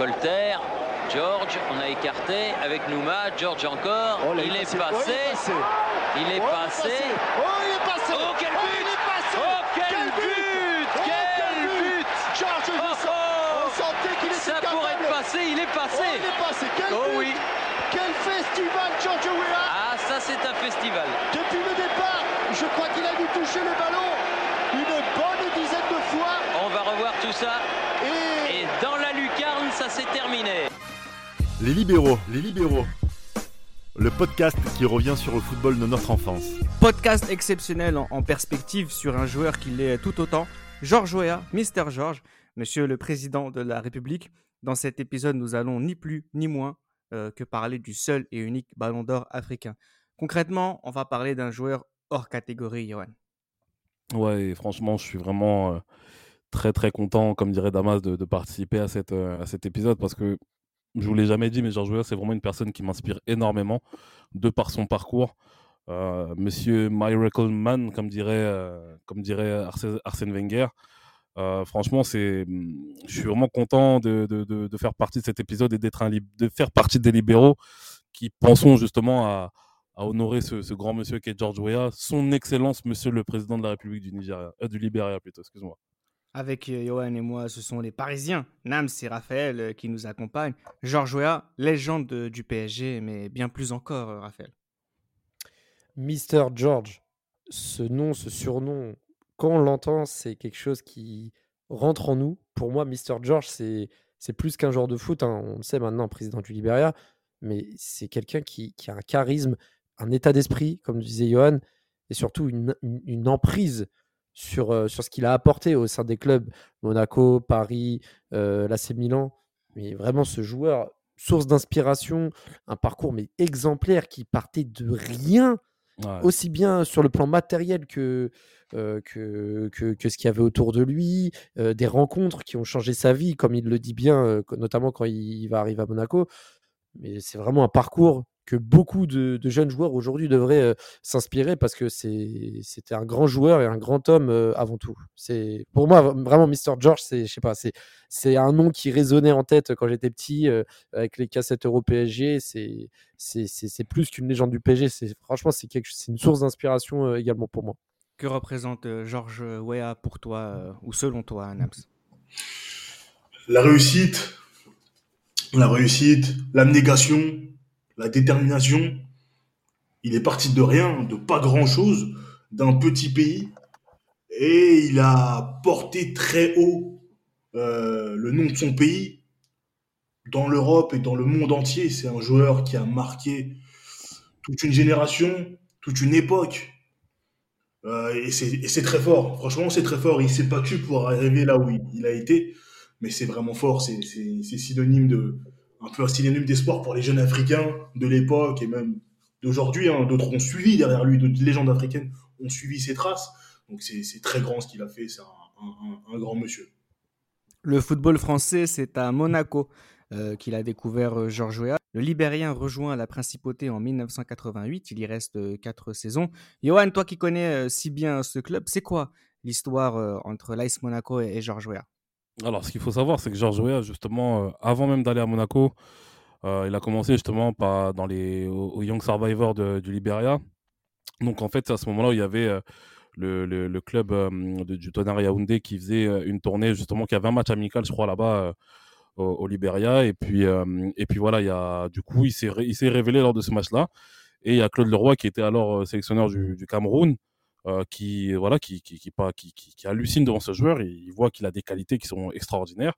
Colter. George, on a écarté avec Nouma. George encore. Oh, là, il, est passé. passé. Oh, il est passé. Il est Oh, il est passé. passé. Oh, il est passé. Oh, quel but il est passé. Oh, quel Quel but Oh, Quel but George. On sentait qu'il était Ça pourrait être passé, il est passé. il est passé. Quel Oh but. oui. Quel festival, George Weah. Ah, ça c'est un festival. Depuis le départ, je crois qu'il a dû toucher le ballon une bonne dizaine de fois. On va revoir tout ça. Et, Et dans la lucarne, ça s'est terminé. Les libéraux, les libéraux. Le podcast qui revient sur le football de notre enfance. Podcast exceptionnel en, en perspective sur un joueur qui l'est tout autant, Georges Weah, Mister George, Monsieur le Président de la République. Dans cet épisode, nous allons ni plus ni moins euh, que parler du seul et unique Ballon d'Or africain. Concrètement, on va parler d'un joueur hors catégorie, Johan. Ouais, et franchement, je suis vraiment euh, très très content, comme dirait Damas, de, participer à, cette, euh, à cet épisode parce que je vous l'ai jamais dit, mais Georges Weah, c'est vraiment une personne qui m'inspire énormément de par son parcours. Euh, Monsieur Miracle Man, comme dirait, euh, comme dirait Arsène, Wenger. Euh, franchement, c'est, je suis vraiment content de, de, de, faire partie de cet épisode et d'être de faire partie des libéraux qui pensons justement à, à honorer ce, grand monsieur qui est George Weah, son excellence, monsieur le président de la République du Nigeria, du Libéria plutôt, excuse-moi. Avec euh, Johan et moi, ce sont les Parisiens, Nams et Raphaël, euh, qui nous accompagnent. Georges Weah, légende du PSG, mais bien plus encore, euh, Raphaël. Mister George, ce nom, ce surnom, quand on l'entend, c'est quelque chose qui rentre en nous. Pour moi, Mister George, c'est plus qu'un joueur de foot. hein. On le sait maintenant, président du Liberia, mais c'est quelqu'un qui, a un charisme, un état d'esprit, comme disait Johan, et surtout une emprise sur, euh, sur ce qu'il a apporté au sein des clubs Monaco, Paris, euh, l'AC Milan. Mais vraiment, ce joueur, source d'inspiration, un parcours mais exemplaire qui partait de rien Ouais. aussi bien sur le plan matériel que, euh, que, que, que ce qu'il y avait autour de lui, euh, des rencontres qui ont changé sa vie, comme il le dit bien, notamment quand il, il va arriver à Monaco. Mais c'est vraiment un parcours que beaucoup de, de jeunes joueurs aujourd'hui devraient euh, s'inspirer parce que c'est- c'était un grand joueur et un grand homme euh, avant tout. C'est pour moi vraiment Mr George, c'est je sais pas, c'est c'est un nom qui résonnait en tête quand j'étais petit euh, avec les cassettes Euro PSG. C'est c'est c'est- c'est plus qu'une légende du PSG. C'est franchement c'est quelque c'est une source d'inspiration euh, également pour moi. Que représente euh, Georges Weah pour toi, euh, ou selon toi, Nams La réussite, la réussite, l'abnégation, la détermination. Il est parti de rien, de pas grand-chose, d'un petit pays, et il a porté très haut euh, le nom de son pays dans l'Europe et dans le monde entier. C'est un joueur qui a marqué toute une génération, toute une époque. Euh, et c'est très fort. Franchement, c'est très fort. Il s'est battu pour arriver là où il, a été. Mais c'est vraiment fort. C'est synonyme de, un peu un synonyme d'espoir pour les jeunes africains de l'époque et même d'aujourd'hui. hein. D'autres ont suivi derrière lui. D'autres légendes africaines ont suivi ses traces. Donc c'est très grand ce qu'il a fait. C'est un, grand monsieur. Le football français, c'est à Monaco euh, qu'il a découvert euh, Georges Weah. Le Libérien rejoint la principauté en 1988. Il y reste euh, quatre saisons. Johan, toi qui connais si bien ce club, c'est quoi l'histoire entre l'AS Monaco et, et Georges Weah? Alors, ce qu'il faut savoir, c'est que Georges Weah, justement, euh, avant même d'aller à Monaco, euh, il a commencé justement par, dans les, au, Young Survivor du Liberia. Donc, en fait, à ce moment-là il y avait euh, le, le- club du Tonnerre Yaoundé qui faisait une tournée, justement, qui avait un match amical, je crois, là-bas au, Liberia. Et puis, et puis voilà, il y a, du coup, il s'est révélé lors de ce match-là. Et il y a Claude Leroy qui était alors sélectionneur du Cameroun. Euh, qui voilà qui qui, qui, qui, qui- hallucine devant ce joueur il, voit qu'il a des qualités qui sont extraordinaires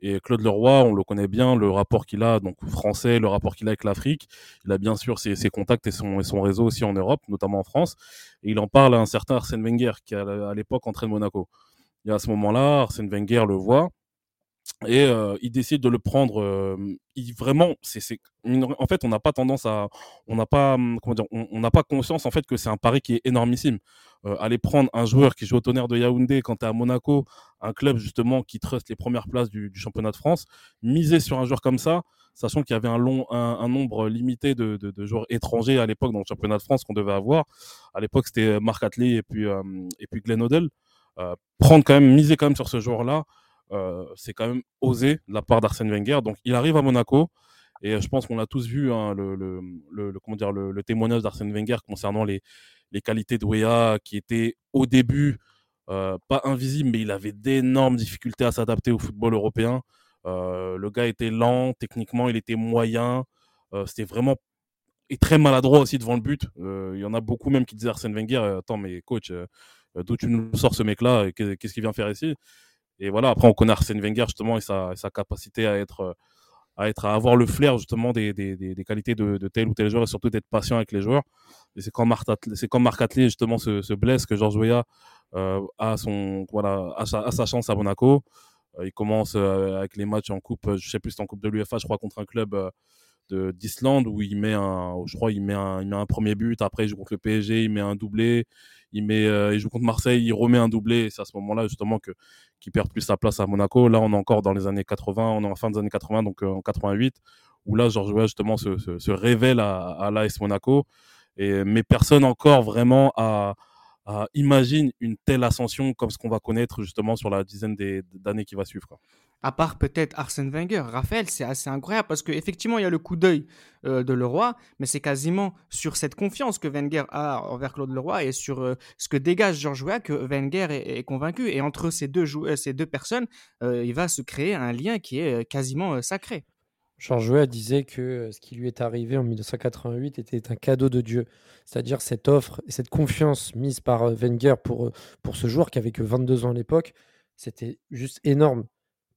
et Claude Leroy, on le connaît bien, le rapport qu'il a, donc français, le rapport qu'il a avec l'Afrique. Il a bien sûr ses, ses contacts et son, et son réseau aussi en Europe, notamment en France. Et il en parle à un certain Arsène Wenger, qui à l'époque entraîne Monaco. Et à ce moment-là, Arsène Wenger le voit et euh, il décide de le prendre. euh, vraiment, c'est, en fait, on n'a pas tendance à, on n'a pas, hum, on n'a pas conscience en fait que c'est un pari qui est énormissime. Euh, aller prendre un joueur qui joue au tonnerre de Yaoundé quand tu à Monaco, un club justement qui trust les premières places du, championnat de France, miser sur un joueur comme ça, sachant qu'il y avait un, long, un, nombre limité de, joueurs étrangers à l'époque dans le championnat de France qu'on devait avoir. À l'époque, c'était Marc Atley et puis, et puis Glenn Odell. Prendre quand même, miser quand même sur ce joueur-là, euh, c'est quand même osé de la part d'Arsène Wenger. Donc, il arrive à Monaco. Et je pense qu'on a tous vu hein, le, témoignage d'Arsène Wenger concernant les, qualités de Wea qui étaient au début euh, pas invisibles, mais il avait d'énormes difficultés à s'adapter au football européen. Euh, le gars était lent, techniquement, il était moyen. Euh, c'était vraiment et très maladroit aussi devant le but. Il y en a beaucoup même qui disaient Arsène Wenger, attends mais coach, d'où tu nous sors ce mec-là? Qu'est-ce qu'il vient faire ici? Et voilà, après on connaît Arsène Wenger justement et sa, capacité à être à être à avoir le flair justement des, des, des, qualités de, tel ou tel joueur et surtout d'être patient avec les joueurs. Et c'est quand quand Marc Atley justement se, se, blesse que Georges Weah euh, a son voilà a sa, chance à Monaco. Euh, il commence euh, avec les matchs en coupe, je sais plus en coupe de l'UFA, je crois contre un club d'Islande où il met un, je crois il met un, il met un premier but. Après il joue contre le PSG, il met un doublé. Il met, il joue contre Marseille, il remet un doublé. C'est à ce moment-là justement que qui perd plus sa place à Monaco. Là, on est encore dans les années 80, on est en fin des années 80, donc euh, en 88, où là, Georges Weah, justement, se, se, révèle à, à l'AS Monaco. Et, mais personne encore vraiment a, imagine une telle ascension comme ce qu'on va connaître justement sur la dizaine d'années qui va suivre. À part peut-être Arsène Wenger. Raphaël, c'est assez incroyable parce qu'effectivement, il y a le coup d'œil euh, de Leroy, mais c'est quasiment sur cette confiance que Wenger a envers Claude Leroy et sur euh, ce que dégage Georges Weah que Wenger est, convaincu. Et entre ces deux, joueurs, ces deux personnes, euh, il va se créer un lien qui est quasiment sacré. Georges Weah disait que ce qui lui est arrivé en 1988 était un cadeau de Dieu. C'est-à-dire cette offre et cette confiance mise par Wenger pour, pour ce joueur qui avait que 22 ans à l'époque, c'était juste énorme.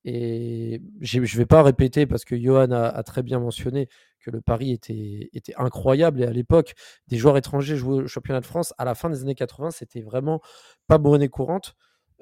Et je ne vais pas répéter parce que Johan a, très bien mentionné que le pari était, était incroyable. Et à l'époque, des joueurs étrangers jouaient au championnat de France. À la fin des années 80, c'était vraiment pas monnaie courante.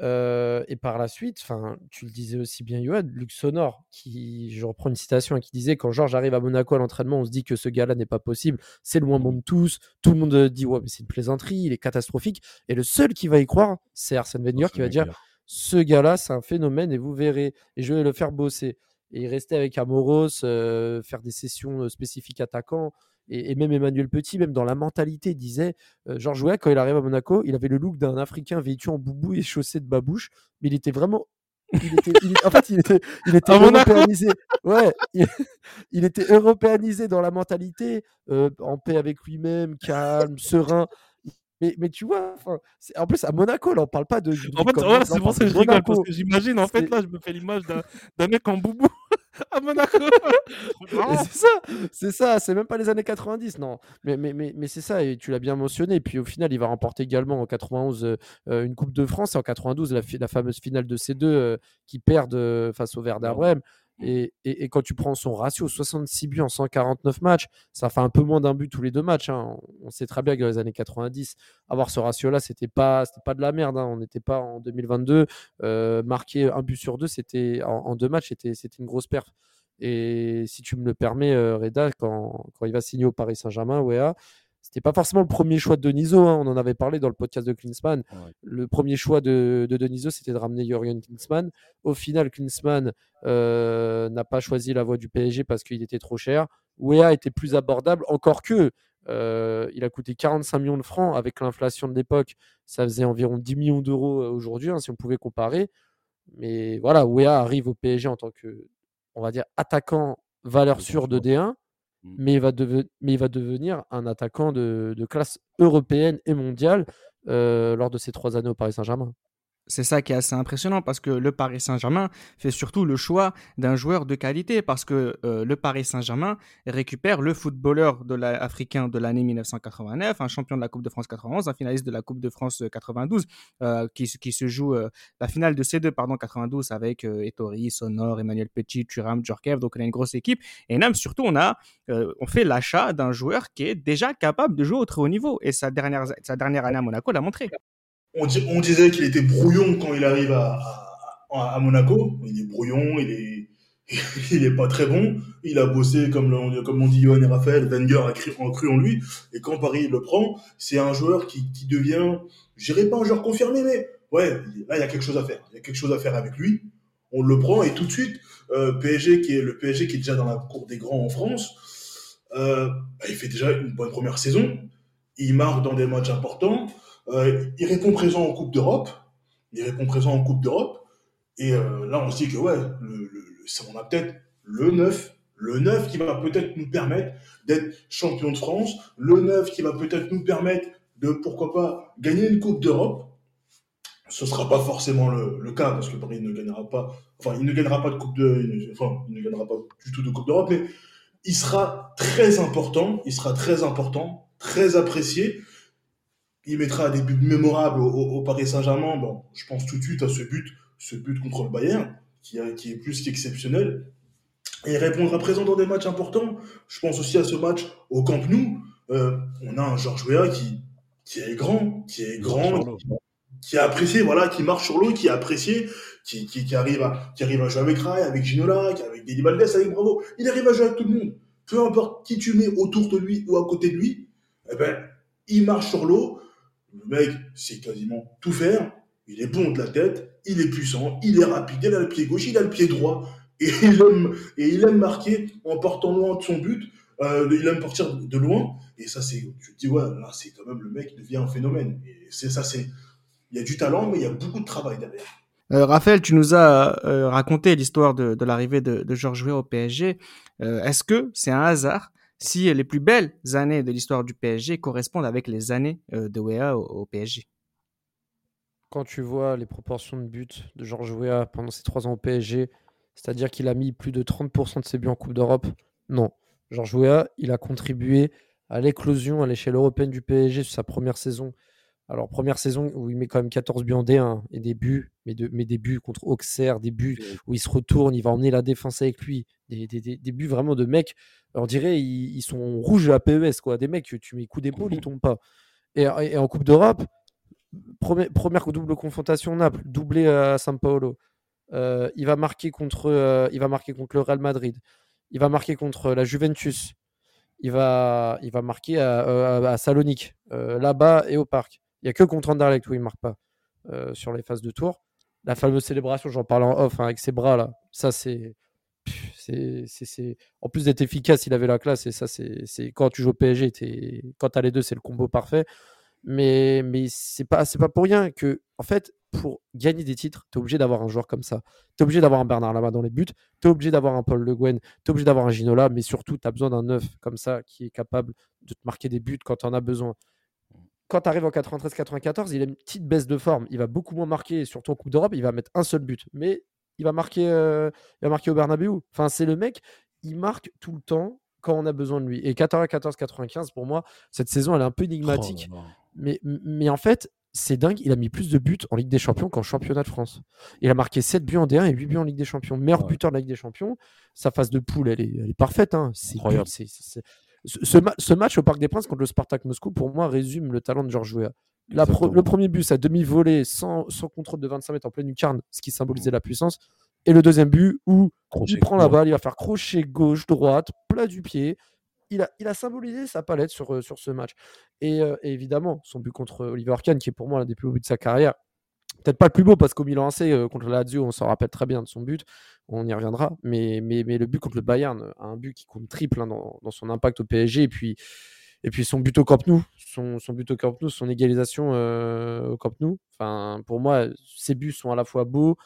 Euh, et par la suite, tu le disais aussi bien, Johan, Luc Sonor, qui, je reprends une citation, hein, qui disait Quand Georges arrive à Monaco à l'entraînement, on se dit que ce gars-là n'est pas possible, c'est le moins bon de tous. Tout le monde dit Ouais, mais c'est une plaisanterie, il est catastrophique. Et le seul qui va y croire, c'est Arsène Wenger qui va dire ce gars-là, c'est un phénomène et vous verrez. Et je vais le faire bosser. Et il restait avec Amoros, euh, faire des sessions spécifiques attaquants. Et, même Emmanuel Petit, même dans la mentalité, disait euh, Georges Weah, quand il arrive à Monaco, il avait le look d'un Africain vêtu en boubou et chaussé de babouche, mais il était vraiment. Il était, en fait, il était, il était européanisé. Ouais, il, était européanisé dans la mentalité, en paix avec lui-même, calme, serein. Mais, mais tu vois, en plus à Monaco, là, on parle pas de. En fait, c'est pour ça que je rigole, parce que j'imagine, en fait, là, je me fais l'image d'un mec en boubou à Monaco. c'est ça, c'est ça, c'est même pas les années 90, non. Mais, mais, mais, mais c'est ça, et tu l'as bien mentionné. Et puis au final, il va remporter également en 91 euh, euh, une Coupe de France et en 92 la, la fameuse finale de C2 euh, qui perdent face au Werder. Et, quand tu prends son ratio, 66 buts en 149 matchs, ça fait un peu moins d'un but tous les deux matchs. Hein. On sait très bien que dans les années 90, avoir ce ratio-là, c'était pas, pas de la merde. Hein. On n'était pas en 2022. Euh, marquer un but sur deux, c'était en, deux matchs, c'était, une grosse perf. Et si tu me le permets, euh, Reda, quand, il va signer au Paris Saint-Germain, ouais, c'était pas forcément le premier choix de Deniso. Hein. On en avait parlé dans le podcast de Klinsmann. Le premier choix de, de Deniso, c'était de ramener Jürgen Klinsmann. Au final, Klinsmann euh, n'a pas choisi la voie du PSG parce qu'il était trop cher. Wea était plus abordable, encore que euh, il a coûté 45 millions de francs avec l'inflation de l'époque. Ça faisait environ 10 millions d'euros euh, aujourd'hui, hein, si on pouvait comparer. Mais voilà, Wea arrive au PSG en tant que, on va dire, attaquant valeur sûre de D1. Mmh. mais il va, devenir un attaquant de, de classe européenne et mondiale lors de ces trois années au Paris Saint-Germain c'est ça qui est assez impressionnant parce que le Paris Saint-Germain fait surtout le choix d'un joueur de qualité parce que euh, le Paris Saint-Germain récupère le footballeur de africain de l'année 1989, un champion de la Coupe de France 91, un finaliste de la Coupe de France 92 euh, qui, qui, se joue euh, la finale de C2 pardon 92 avec Ettori, Sonor, Emmanuel Petit, Thuram, Djorkaeff, donc on a une grosse équipe. Et même surtout on a on fait l'achat d'un joueur qui est déjà capable de jouer au très haut niveau. Et sa dernière sa dernière année à Monaco l'a montré on, disait qu'il était brouillon quand il arrive à, Monaco. Il est brouillon, il est, il est pas très bon. Il a bossé, comme, le, on dit Johan et Raphaël, Wenger a cru, en, lui. Et quand Paris le prend, c'est un joueur qui, qui devient, je dirais pas un joueur confirmé, mais ouais, là, il y a quelque chose à faire. Il y a quelque chose à faire avec lui. On le prend et tout de suite, euh, PSG qui est le PSG qui est déjà dans la cour des grands en France, euh, bah, il fait déjà une bonne première saison. Il marque dans des matchs importants. Euh, il répond présent en Coupe d'Europe. Il répond présent en Coupe d'Europe. Et euh, là, on se dit que ouais, on a peut-être le 9, le 9 qui va peut-être nous permettre d'être champion de France, le 9 qui va peut-être nous permettre de, pourquoi pas, gagner une Coupe d'Europe. Ce ne sera pas forcément le, le, cas, parce que Paris ne gagnera pas, enfin, il ne gagnera pas de Coupe de, enfin, il ne gagnera pas du tout de Coupe d'Europe, mais il sera très important, il sera très important, très apprécié. Il mettra des buts mémorables au, au, Paris Saint-Germain. Bon, je pense tout de suite à ce but, ce but contre le Bayern, qui, a, qui est plus qu'exceptionnel. Et il répondra présent dans des matchs importants. Je pense aussi à ce match au Camp Nou. Euh, on a un Georges Weah qui, qui est grand, qui est grand, qui, qui, est apprécié, voilà, qui marche sur l'eau, qui est apprécié, qui, qui, qui, arrive à, qui arrive à jouer avec Rai, avec Ginola, avec Didi Valdez, avec Bravo. Il arrive à jouer avec tout le monde. Peu importe qui tu mets autour de lui ou à côté de lui, eh ben, il marche sur l'eau. Le mec sait quasiment tout faire. Il est bon de la tête, il est puissant, il est rapide, il a le pied gauche, il a le pied droit. Et il aime, et il aime marquer en portant loin de son but. Euh, il aime partir de loin. Et ça, c'est, tu dis, ouais, là, c'est quand même le mec qui devient un phénomène. Et c'est ça, c'est, il y a du talent, mais il y a beaucoup de travail derrière. Euh, Raphaël, tu nous as euh, raconté l'histoire de, l'arrivée de, Georges Weah au PSG. Est-ce que c'est un hasard si les plus belles années de l'histoire du PSG correspondent avec les années euh, de Weah au, au, PSG Quand tu vois les proportions de buts de Georges Weah pendant ses trois ans au PSG, c'est-à-dire qu'il a mis plus de 30% de ses buts en Coupe d'Europe, non. Georges Weah, il a contribué à l'éclosion à l'échelle européenne du PSG sur sa première saison alors, première saison où il met quand même 14 buts en D1 et des buts, mais, de, mais des buts contre Auxerre, des buts où il se retourne, il va emmener la défense avec lui. Des, des, des, des buts vraiment de mecs, on dirait ils, ils, sont rouges à PES, quoi. Des mecs, tu mets coup d'épaule, ils tombent pas. Et, et en Coupe d'Europe, première, première double confrontation Naples, doublé à São Paulo. Euh, il, va marquer contre, euh, il va marquer contre le Real Madrid. Il va marquer contre la Juventus. Il va, il va marquer à, à, à Salonique, euh, là-bas et au parc. Il n'y a que contre Anderlecht où il ne marque pas euh, sur les phases de tour. La fameuse célébration, j'en parle en off, hein, avec ses bras là, ça c'est. En plus d'être efficace, il avait la classe et ça, c'est, quand tu joues au PSG, quand tu as les deux, c'est le combo parfait. Mais, mais c'est pas, pas pour rien que, en fait, pour gagner des titres, tu es obligé d'avoir un joueur comme ça. Tu es obligé d'avoir un Bernard Lama dans les buts, tu es obligé d'avoir un Paul Le Guen, tu es obligé d'avoir un Ginola, mais surtout, tu as besoin d'un neuf comme ça qui est capable de te marquer des buts quand tu en as besoin quand tu arrives en 93-94, il a une petite baisse de forme. Il va beaucoup moins marquer, surtout en Coupe d'Europe. Il va mettre un seul but. Mais il va marquer, euh, il va marquer au Bernabeu. Enfin, c'est le mec, il marque tout le temps quand on a besoin de lui. Et 94-95, pour moi, cette saison, elle est un peu énigmatique. Oh mais, mais en fait, c'est dingue. Il a mis plus de buts en Ligue des Champions qu'en Championnat de France. Il a marqué 7 buts en D1 et 8 buts en Ligue des Champions. Meilleur ouais. buteur de la Ligue des Champions. Sa phase de poule, elle est, elle est parfaite. Hein. C'est ce, ma ce, match au Parc des Princes contre le Spartak Moscou, pour moi, résume le talent de Georges Weah. le premier but, sa demi-volée sans, sans, contrôle de 25 mètres en pleine lucarne, ce qui symbolisait la puissance. Et le deuxième but où crochet il prend la balle, il va faire crochet gauche, droite, plat du pied. Il a, il a symbolisé sa palette sur, sur ce match. Et, euh, et évidemment, son but contre Oliver Kahn, qui est pour moi l'un des plus beaux buts de sa carrière, peut-être pas le plus beau parce qu'au Milan AC euh, contre la Lazio, on s'en rappelle très bien de son but, on y reviendra, mais, mais, le but contre le Bayern, un but qui compte triple hein, dans, son impact au PSG, et puis, son but au Camp Nou, son, but au Camp Nou, son égalisation euh, au Camp Nou. Enfin, pour moi, ces buts sont à la fois beaux,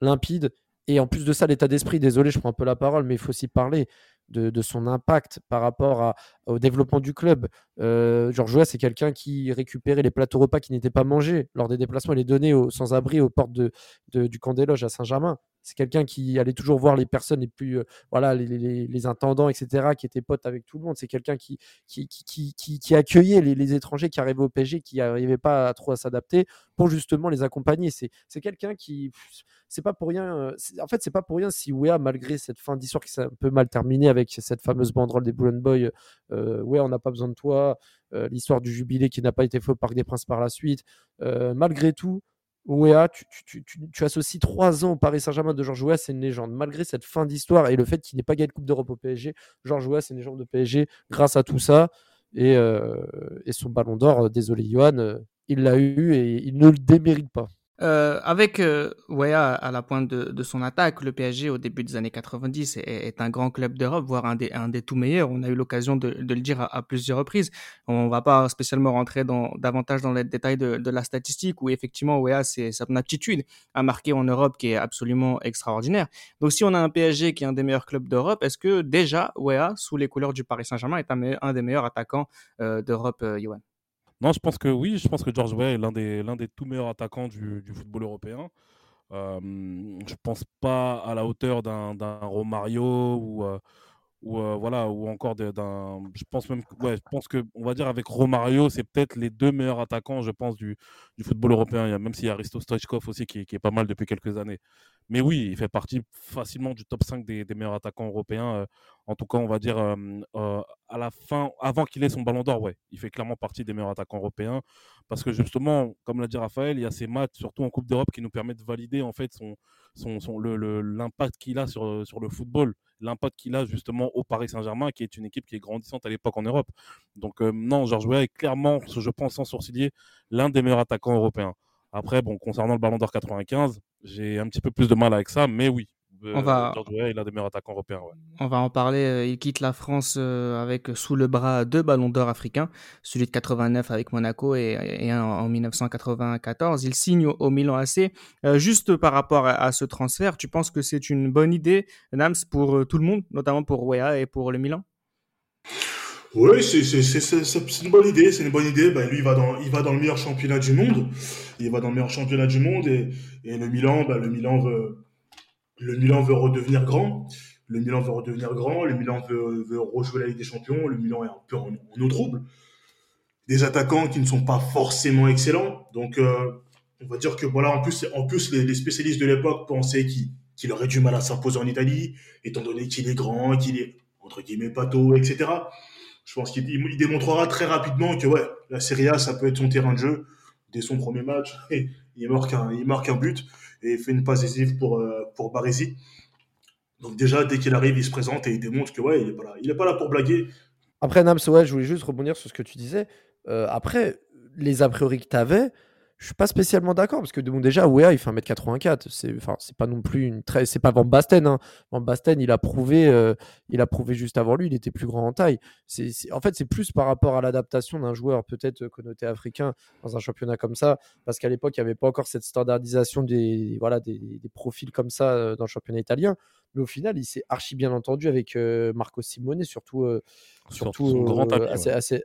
limpides, et en plus de ça, l'état d'esprit, désolé, je prends un peu la parole, mais il faut aussi parler de, son impact par rapport au développement du club. Euh, Georges Weah, c'est quelqu'un qui récupérait les plateaux repas qui n'étaient pas mangés lors des déplacements et les donnait aux sans-abri aux portes du camp des loges à Saint-Germain. C'est quelqu'un qui allait toujours voir les personnes les plus, euh, voilà, les, les, les, intendants, etc., qui étaient potes avec tout le monde. C'est quelqu'un qui qui, qui, qui, qui, accueillait les, les, étrangers qui arrivaient au PSG, qui n'arrivaient pas à, trop à s'adapter, pour justement les accompagner. C'est quelqu'un qui, c'est pas pour rien. Euh, en fait, c'est pas pour rien si Wea, malgré cette fin d'histoire qui s'est un peu mal terminée avec cette fameuse banderole des Boulogne Boys, euh, ouais, on n'a pas besoin de toi, euh, l'histoire du jubilé qui n'a pas été fait au Parc des Princes par la suite, malgré tout. Ouéa, tu, tu, tu, associes trois ans au Paris Saint-Germain de Georges Ouéa, c'est une légende. Malgré cette fin d'histoire et le fait qu'il n'ait pas gagné de Coupe d'Europe au PSG, Georges Ouéa, c'est une légende de PSG grâce à tout ça. Et, euh, et son ballon d'or, désolé Johan, il l'a eu et il ne le démérite pas. Euh, avec euh, à la pointe de, son attaque, le PSG au début des années 90 est, un grand club d'Europe, voire un des, tout meilleurs. On a eu l'occasion de, le dire à, plusieurs reprises. On va pas spécialement rentrer davantage dans les détails de, la statistique, où effectivement Weah, c'est son aptitude à marquer en Europe qui est absolument extraordinaire. Donc si on a un PSG qui est un des meilleurs clubs d'Europe, est-ce que déjà Weah, sous les couleurs du Paris Saint-Germain, est un, des meilleurs attaquants euh, d'Europe, euh, Yohan non, je pense que oui, je pense que George Weah est l'un des, tout meilleurs attaquants du, du football européen. Euh, je pense pas à la hauteur d'un, d'un Romario ou, euh, ou euh, voilà ou encore d'un. Je pense même, je pense que on va dire avec Romario, c'est peut-être les deux meilleurs attaquants, je pense, du, du football européen. Il y a, même s'il y a Risto Stoichkov aussi qui, qui, est pas mal depuis quelques années. Mais oui, il fait partie facilement du top 5 des, des meilleurs attaquants européens. Euh, en tout cas, on va dire euh, à la fin, avant qu'il ait son ballon d'or, ouais, il fait clairement partie des meilleurs attaquants européens. Parce que justement, comme l'a dit Raphaël, il y a ces matchs, surtout en Coupe d'Europe, qui nous permettent de valider en fait son, son, son l'impact qu'il a sur, sur le football, l'impact qu'il a justement au Paris Saint-Germain, qui est une équipe qui est grandissante à l'époque en Europe. Donc euh, non, Georges Weah est clairement, je pense sans sourciller, l'un des meilleurs attaquants européens. Après, bon, concernant le Ballon d'Or 95, j'ai un petit peu plus de mal avec ça, mais oui, on va... Est l'un des meilleurs attaquants européens. Ouais. On va en parler. Il quitte la France avec sous le bras deux ballons d'or africains, celui de 89 avec Monaco et, et un en 1994. Il signe au, Milan AC. Euh, juste par rapport à, ce transfert, tu penses que c'est une bonne idée, Nams, pour tout le monde, notamment pour Weah et pour le Milan? Oui, c'est une bonne idée, c'est une bonne idée. Ben, lui, il va, dans, il va dans le meilleur championnat du monde. Il va dans le meilleur championnat du monde et, et le Milan, ben, le Milan veut, le Milan veut redevenir grand. Le Milan veut redevenir grand. Le Milan veut, rejouer la Ligue des Champions. Le Milan est un peu en, eau trouble. Des attaquants qui ne sont pas forcément excellents. Donc, euh, on va dire que voilà, en plus, en les, spécialistes de l'époque pensaient qu'il qu aurait du mal à s'imposer en Italie, étant donné qu'il est grand, qu'il est entre guillemets pato, etc. Je pense qu'il il démontrera très rapidement que ouais, la Serie A, ça peut être son terrain de jeu dès son premier match. Il il marque un but et fait une passe décisive pour, euh, pour Baresi. Donc déjà, dès qu'il arrive, il se présente et il démontre que ouais, il est pas là. Pas là pour blaguer. Après, Nams, ouais, je voulais juste rebondir sur ce que tu disais. Euh, après, les a priori que tu avais, je suis pas spécialement d'accord parce que bon, déjà Wea il fait 1m84 c'est enfin c'est pas non plus une très c'est pas Van Basten hein. Van Basten il a prouvé euh, il a prouvé juste avant lui il était plus grand en taille c'est en fait c'est plus par rapport à l'adaptation d'un joueur peut-être connoté africain dans un championnat comme ça parce qu'à l'époque il n'y avait pas encore cette standardisation des voilà des, des profils comme ça euh, dans le championnat italien mais au final il s'est archi bien entendu avec euh, Marco Simone surtout euh, surtout son grand tapis, à, ses, ouais. à, ses,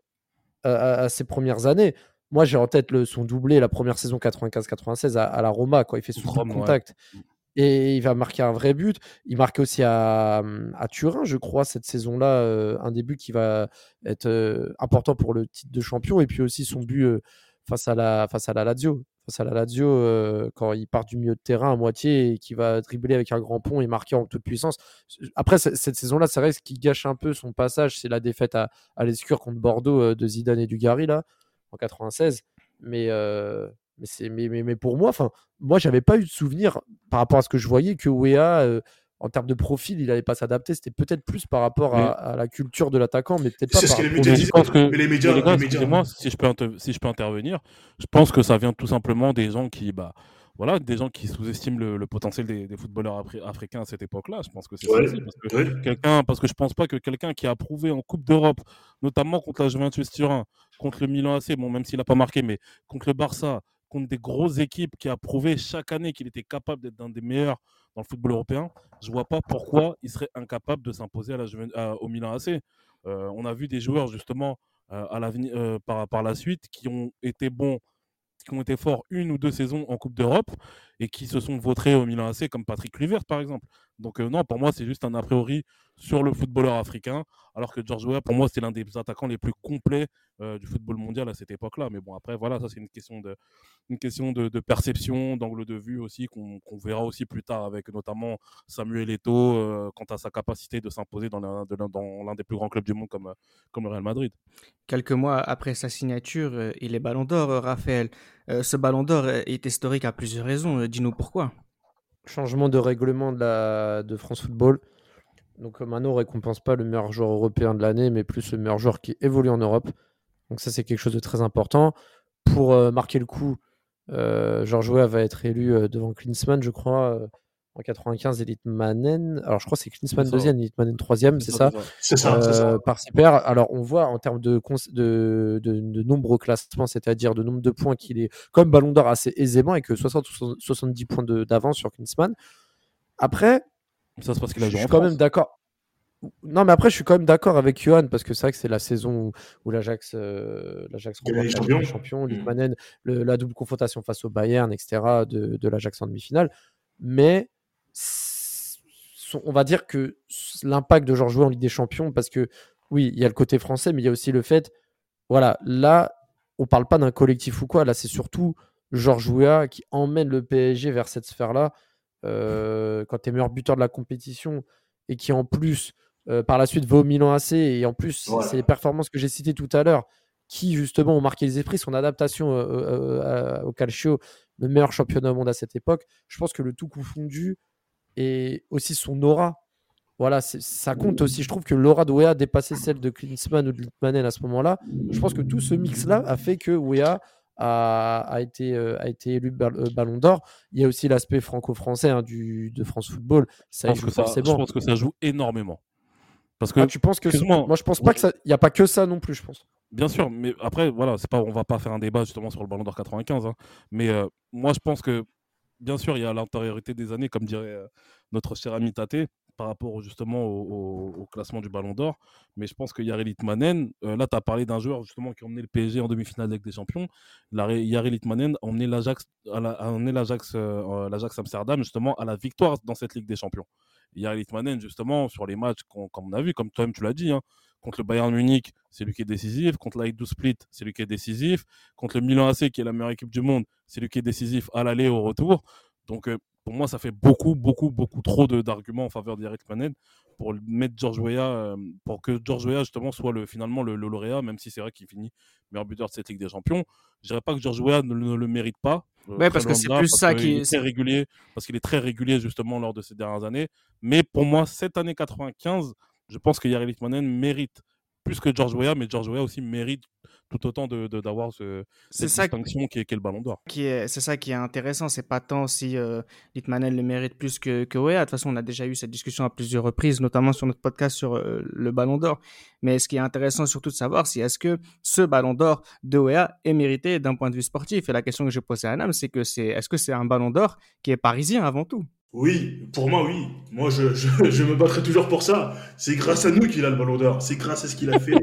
à, à ses premières années moi, j'ai en tête le, son doublé la première saison 95-96 à, à, la Roma, quand il fait son Rome, contact. Ouais. Et il va marquer un vrai but. Il marque aussi à, à Turin, je crois, cette saison-là, euh, un début qui va être euh, important pour le titre de champion. Et puis aussi son but euh, face, à la, face à la Lazio. Face à la Lazio, quand il part du milieu de terrain à moitié et qui va dribbler avec un grand pont et marquer en toute puissance. Après, cette saison-là, ça reste qui gâche un peu son passage. C'est la défaite à, à l'Escure contre Bordeaux de Zidane et Dugarry, là en 96. Mais, euh, mais, c'est, mais, mais, mais, pour moi, enfin, moi, j'avais pas eu de souvenir par rapport à ce que je voyais que Wea, euh, en termes de profil, il n'allait pas s'adapter. C'était peut-être plus par rapport à, à, la culture de l'attaquant, mais peut-être pas c'est par ce que les médias disent. Que... Mais les médias, les gars, les médias moi si je, peux inter- si je peux intervenir, je pense que ça vient tout simplement des gens qui. Bah, voilà, des gens qui sous-estiment le, le, potentiel des, des footballeurs africains à cette époque-là. Je pense que c'est ouais, ça aussi. Parce que, ouais. quelqu'un, parce que je pense pas que quelqu'un qui a prouvé en Coupe d'Europe, notamment contre la Juventus Turin, contre le Milan AC, bon, même s'il n'a pas marqué, mais contre le Barça, contre des grosses équipes, qui a prouvé chaque année qu'il était capable d'être un des meilleurs dans le football européen, je vois pas pourquoi il serait incapable de s'imposer à la à, au Milan AC. Euh, on a vu des joueurs justement euh, à euh, par, par la suite qui ont été bons qui ont été forts une ou deux saisons en Coupe d'Europe et qui se sont vautrés au Milan AC, comme Patrick Kluivert, par exemple. Donc, euh, non, pour moi, c'est juste un a priori sur le footballeur africain, alors que George Weah, pour moi, c'est l'un des attaquants les plus complets euh, du football mondial à cette époque-là. Mais bon, après, voilà, ça, c'est une question de, perception, d'angle de vue aussi, qu'on qu verra aussi plus tard avec notamment Samuel Eto'o euh, quant à sa capacité de s'imposer dans l'un des plus grands clubs du monde comme, comme le Real Madrid. Quelques mois après sa signature, il est ballon d'or, Raphaël. Ce ballon d'or est historique à plusieurs raisons. Dis-nous pourquoi. Changement de règlement de, France Football. Donc maintenant, on récompense pas le meilleur joueur européen de l'année, mais plus le meilleur joueur qui évolue en Europe. Donc ça, c'est quelque chose de très important. Pour euh, marquer le coup, Euh, Georges Weah va être élu euh, devant Klinsmann, je crois, euh, en 95, Elite Manen. Alors, je crois que c'est Klinsmann ça, deuxième, Elite Manen troisième, c'est ça, C'est ça, c'est ça. euh, par ses pairs. Alors, on voit en termes de, de, de, de nombre au classement, c'est-à-dire de nombre de points qu'il est comme Ballon d'Or assez aisément et que 60 ou 70 points d'avance sur Klinsmann. Après, Ça, c'est parce qu'il je a joué suis en quand France. même d'accord. Non, mais après, je suis quand même d'accord avec Johan parce que c'est vrai que c'est la saison où, où l'Ajax euh, l'Ajax Gagne remporte les la le- double confrontation face au Bayern, etc., de, de l'Ajax en demi-finale. Mais on va dire que l'impact de Georges Weah en Ligue des Champions, parce que oui, il y a le côté français, mais il y a aussi le fait, voilà, là, on parle pas d'un collectif ou quoi, là, c'est surtout Georges Weah qui emmène le PSG vers cette sphère-là. Euh, quand tu es meilleur buteur de la compétition et qui en plus euh, par la suite va au Milan AC et en plus c'est les performances que j'ai citées tout à l'heure qui justement ont marqué les esprits son adaptation euh, au calcio le meilleur championnat au monde à cette époque je pense que le tout confondu et aussi son aura voilà ça compte aussi je trouve que l'aura de Wea dépassait celle de Klinsmann ou de Littmanen à ce moment-là je pense que tout ce mix là a fait que Wea a, a été, euh, a été élu euh, Ballon d'Or. Il y a aussi l'aspect franco-français hein, du, de France Football. Ça Je y pense, joue que ça, je forcément. pense que ça joue énormément. Parce que, Ah, tu penses que excuse-moi, moi je pense pas que ça il y a pas que ça non plus je pense bien sûr, mais après, voilà, c'est pas, on va pas faire un débat justement sur le Ballon d'Or 95. hein. mais euh, moi, je pense que, bien sûr, il y a l'antériorité des années, comme dirait euh, notre cher ami Tate, par rapport justement au, classement du Ballon d'Or. Mais je pense que Yari Litmanen, euh, là, tu as parlé d'un joueur justement qui a emmené le PSG en demi-finale avec des champions. La- Yari Litmanen a emmené euh, l'Ajax Amsterdam justement à la victoire dans cette Ligue des Champions. Yari Litmanen, justement, sur les matchs qu'on comme on a vu, comme toi-même tu l'as dit, hein, contre le Bayern Munich, c'est lui qui est décisif. Contre l'Aïdou Split, c'est lui qui est décisif. Contre le Milan AC, qui est la meilleure équipe du monde, c'est lui qui est décisif à l'aller et au retour. Donc, euh, pour moi, ça fait beaucoup, beaucoup, beaucoup trop de- d'arguments en faveur d'Eric Manen pour mettre George Weah, euh, pour que George Weah, justement, soit le, finalement le, le lauréat, même si c'est vrai qu'il finit meilleur buteur de cette Ligue des Champions. Je dirais pas que George Weah ne, ne le mérite pas. euh, Ouais, parce que c'est plus ça qui- est très régulier, parce qu'il est très régulier, justement, lors de ces dernières années. Mais pour moi, cette année 95, je pense que Yari Litmanen mérite plus que George Weah, mais George Weah aussi mérite tout autant de- de- d'avoir ce, cette distinction qui est, qui est le Ballon d'Or. c'est ça qui est intéressant. C'est pas tant si euh, Litmanen le mérite plus que, que Wea. De toute façon, on a déjà eu cette discussion à plusieurs reprises, notamment sur notre podcast sur euh, le Ballon d'Or. Mais ce qui est intéressant surtout de savoir, c'est est-ce que ce Ballon d'Or de Wea est mérité d'un point de vue sportif? Et la question que je posais à Nam, c'est que c'est, est-ce que c'est un Ballon d'Or qui est parisien avant tout? Oui, pour moi, oui. Moi, je, je, je me battrai toujours pour ça. C'est grâce à nous qu'il a le ballon d'or. C'est grâce à ce qu'il a fait.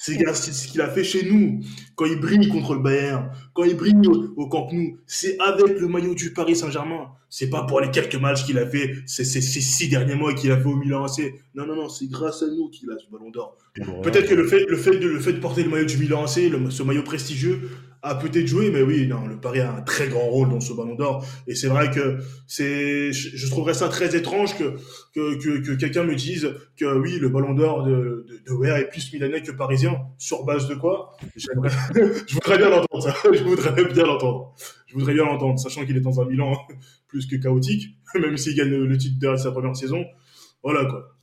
C'est grâce à ce qu'il a fait chez nous. Quand il brille contre le Bayern, quand il brille au, au Camp Nou, c'est avec le maillot du Paris Saint-Germain. C'est pas pour les quelques matchs qu'il a fait ces, ces, ces six derniers mois qu'il a fait au Milan AC. Non, non, non, c'est grâce à nous qu'il a ce ballon d'or. Peut-être que le fait, le, fait de, le fait de porter le maillot du Milan AC, le- ce maillot prestigieux, a peut-être joué, mais oui, non, le Paris a un très grand rôle dans ce ballon d'or. Et c'est vrai que c'est, je, trouverais ça très étrange que, que, que, que quelqu'un me dise que oui, le ballon d'or de, de, est plus milanais que parisien. Sur base de quoi? Je voudrais bien l'entendre, ça. Je voudrais bien l'entendre. Je voudrais bien l'entendre, sachant qu'il est dans un Milan plus que chaotique, même s'il gagne le titre de sa première saison. Voilà, quoi.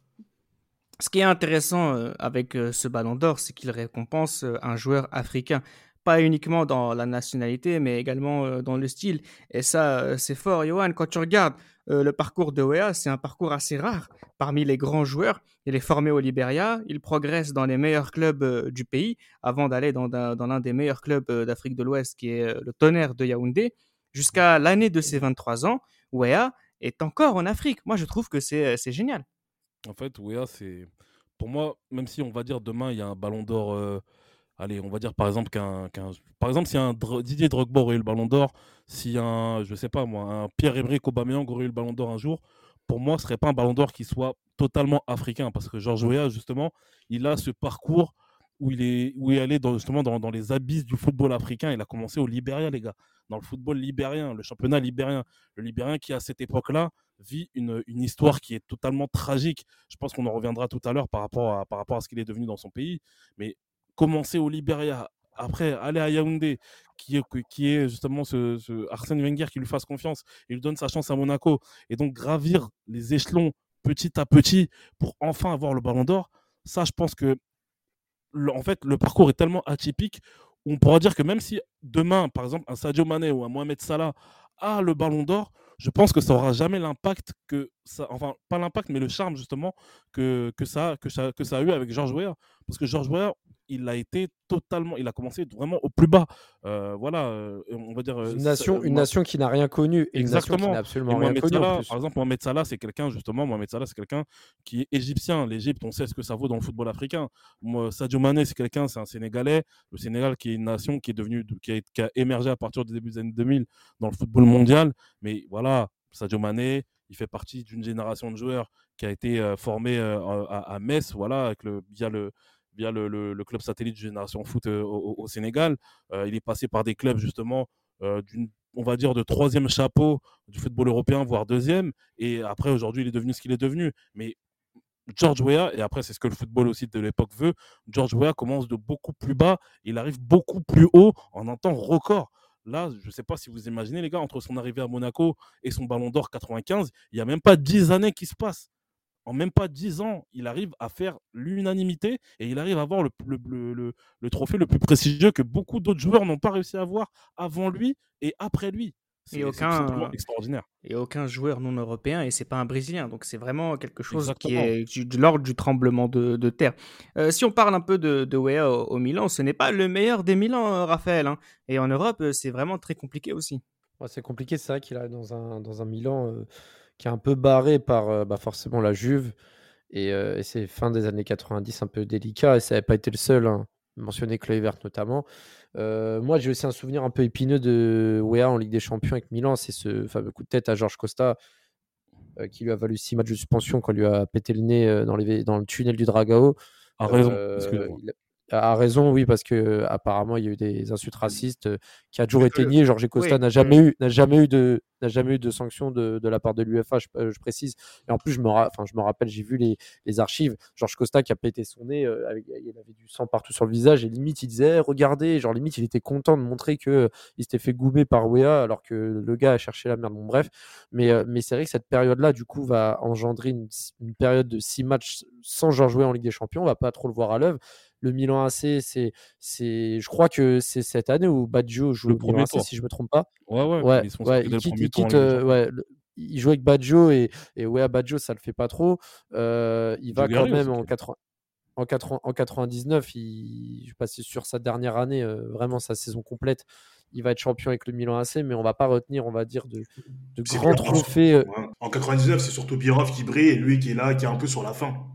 Ce qui est intéressant euh, avec euh, ce Ballon d'Or, c'est qu'il récompense euh, un joueur africain. Pas uniquement dans la nationalité, mais également dans le style. Et ça, c'est fort, Johan. Quand tu regardes le parcours de Wea, c'est un parcours assez rare parmi les grands joueurs. Il est formé au Liberia, il progresse dans les meilleurs clubs du pays avant d'aller dans, dans l'un des meilleurs clubs d'Afrique de l'Ouest, qui est le Tonnerre de Yaoundé. Jusqu'à l'année de ses 23 ans, Wea est encore en Afrique. Moi, je trouve que c'est c'est génial. En fait, Wea, c'est. Pour moi, même si on va dire demain, il y a un ballon d'or. Allez, on va dire par exemple qu'un. qu'un- Par exemple, si un Didier Drogba aurait eu le ballon d'or, si un. Je sais pas moi, un Pierre-Emerick Aubameyang aurait eu le ballon d'or un jour, pour moi, ce serait pas un ballon d'or qui soit totalement africain. Parce que Georges Weah, justement, il a ce parcours où il est, où il est allé dans, justement dans, dans les abysses du football africain. Il a commencé au Libéria, les gars. Dans le football libérien, le championnat libérien. Le Libérien qui, à cette époque-là, vit une, une histoire qui est totalement tragique. Je pense qu'on en reviendra tout à l'heure par rapport à, par rapport à ce qu'il est devenu dans son pays. Mais commencer au Libéria, après aller à Yaoundé, qui est, qui est justement ce, ce Arsène Wenger qui lui fasse confiance, il lui donne sa chance à Monaco, et donc gravir les échelons petit à petit pour enfin avoir le ballon d'or, ça je pense que en fait le parcours est tellement atypique on pourra dire que même si demain, par exemple, un Sadio Mané ou un Mohamed Salah a le ballon d'or, je pense que ça aura jamais l'impact que ça, enfin pas l'impact, mais le charme justement que, que, ça, que, ça, que ça a eu avec Georges Weah. Parce que Georges Weah, il a été totalement, il a commencé vraiment au plus bas. Euh, voilà, euh, on va dire. euh, Une nation, une nation qui n'a rien connu qui Exactement. absolument rien connu Salah, par exemple, Mohamed Salah, c'est quelqu'un, justement, Mohamed Salah, c'est quelqu'un qui est égyptien. L'Égypte, on sait ce que ça vaut dans le football africain. Moi, Sadio Mané, c'est quelqu'un, c'est un Sénégalais. Le Sénégal, qui est une nation qui est devenue, qui a, qui a émergé à partir du début des années 2000 dans le football mondial. Mais voilà, Sadio Mané, il fait partie d'une génération de joueurs qui a été formée à, à Metz, voilà, avec le, via le via le, le- club satellite Génération Foot euh, au, Sénégal. Euh, il est passé par des clubs justement euh, on va dire, de troisième chapeau du football européen, voire deuxième. Et après, aujourd'hui, il est devenu ce qu'il est devenu. Mais George Weah, et après, c'est ce que le football aussi de l'époque veut, George Weah commence de beaucoup plus bas, il arrive beaucoup plus haut en un temps record. Là, je ne sais pas si vous imaginez, les gars, entre son arrivée à Monaco et son ballon d'or 95, il n'y a même pas 10 années qui se passent. En même pas 10 ans, il arrive à faire l'unanimité et il arrive à avoir le, le- le- le- le trophée le plus prestigieux que beaucoup d'autres joueurs n'ont pas réussi à avoir avant lui et après lui. C'est aucun- extraordinaire. Et aucun joueur non européen, et c'est pas un Brésilien. Donc c'est vraiment quelque chose qui est du- de l'ordre du tremblement de, de terre. Euh, si on parle un peu de, de Weah au, au Milan, ce n'est pas le meilleur des Milan, euh, Raphaël. hein. Et en Europe, euh, c'est vraiment très compliqué aussi. Ouais, c'est compliqué, c'est vrai qu'il est dans un, dans un Milan euh, qui est un peu barré par euh, bah, forcément la Juve. Et, euh, et c'est fin des années 90 un peu délicat. Et ça n'avait pas été le seul, hein, mentionné Kluivert notamment. Euh, moi, j'ai aussi un souvenir un peu épineux de Wea en Ligue des Champions avec Milan. C'est ce fameux coup de tête à Georges Costa qui lui a valu six matchs de suspension quand lui a pété le nez dans, les, dans le tunnel du Dragao. A raison. Euh, il a raison, oui, parce que euh, apparemment il y a eu des insultes racistes euh, qui a toujours été nié. Georges Costa Oui. n'a jamais eu, n'a jamais eu de, n'a jamais eu de sanction de, de la part de l'UFA. Je, euh, je précise. Et en plus, je me, enfin, je me rappelle, j'ai vu les, les archives. Georges Costa qui a pété son nez, euh, avec, il avait du sang partout sur le visage et limite il disait, Eh, regardez, genre limite il était content de montrer que il s'était fait goumer par Wea alors que le gars a cherché la merde. Bon bref, mais euh, mais c'est vrai que cette période-là, du coup, va engendrer une, une période de six matchs sans Georges Weah en Ligue des Champions. On va pas trop le voir à l'œuvre. Le Milan AC, c'est, c'est, je crois que c'est cette année où Baggio joue Le premier AC, tour. si je me trompe pas. Ouais, ouais, Ouais, ils sont ouais, il quitte, il quitte, euh, ouais, le- il joue avec Baggio et, et ouais, à Baggio, ça le fait pas trop. Euh, il va quand même aussi, en, qui- 80 en, 80 en 99, il, je passe sur sa dernière année, euh, vraiment sa saison complète. Il va être champion avec le Milan AC, mais on va pas retenir, on va dire, de, de C'est grands trophées. euh. En 99, c'est surtout Birov qui brille et lui qui est là, qui est un peu sur la fin.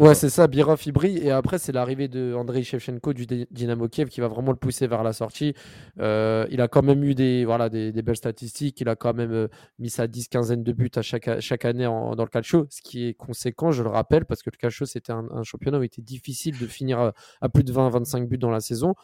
Ouais, c'est ça, Birov il brille. Et après, c'est l'arrivée de Andrei Shevchenko du Dynamo Kiev qui va vraiment le pousser vers la sortie. Euh, il a quand même eu des, voilà, des, des belles statistiques. Il a quand même euh, mis sa 10 quinzaine de buts à chaque, chaque année en- dans le calcio, ce qui est conséquent, je le rappelle, parce que le calcio, c'était un, un championnat où il était difficile de finir à, à plus de 20-25 buts dans la saison.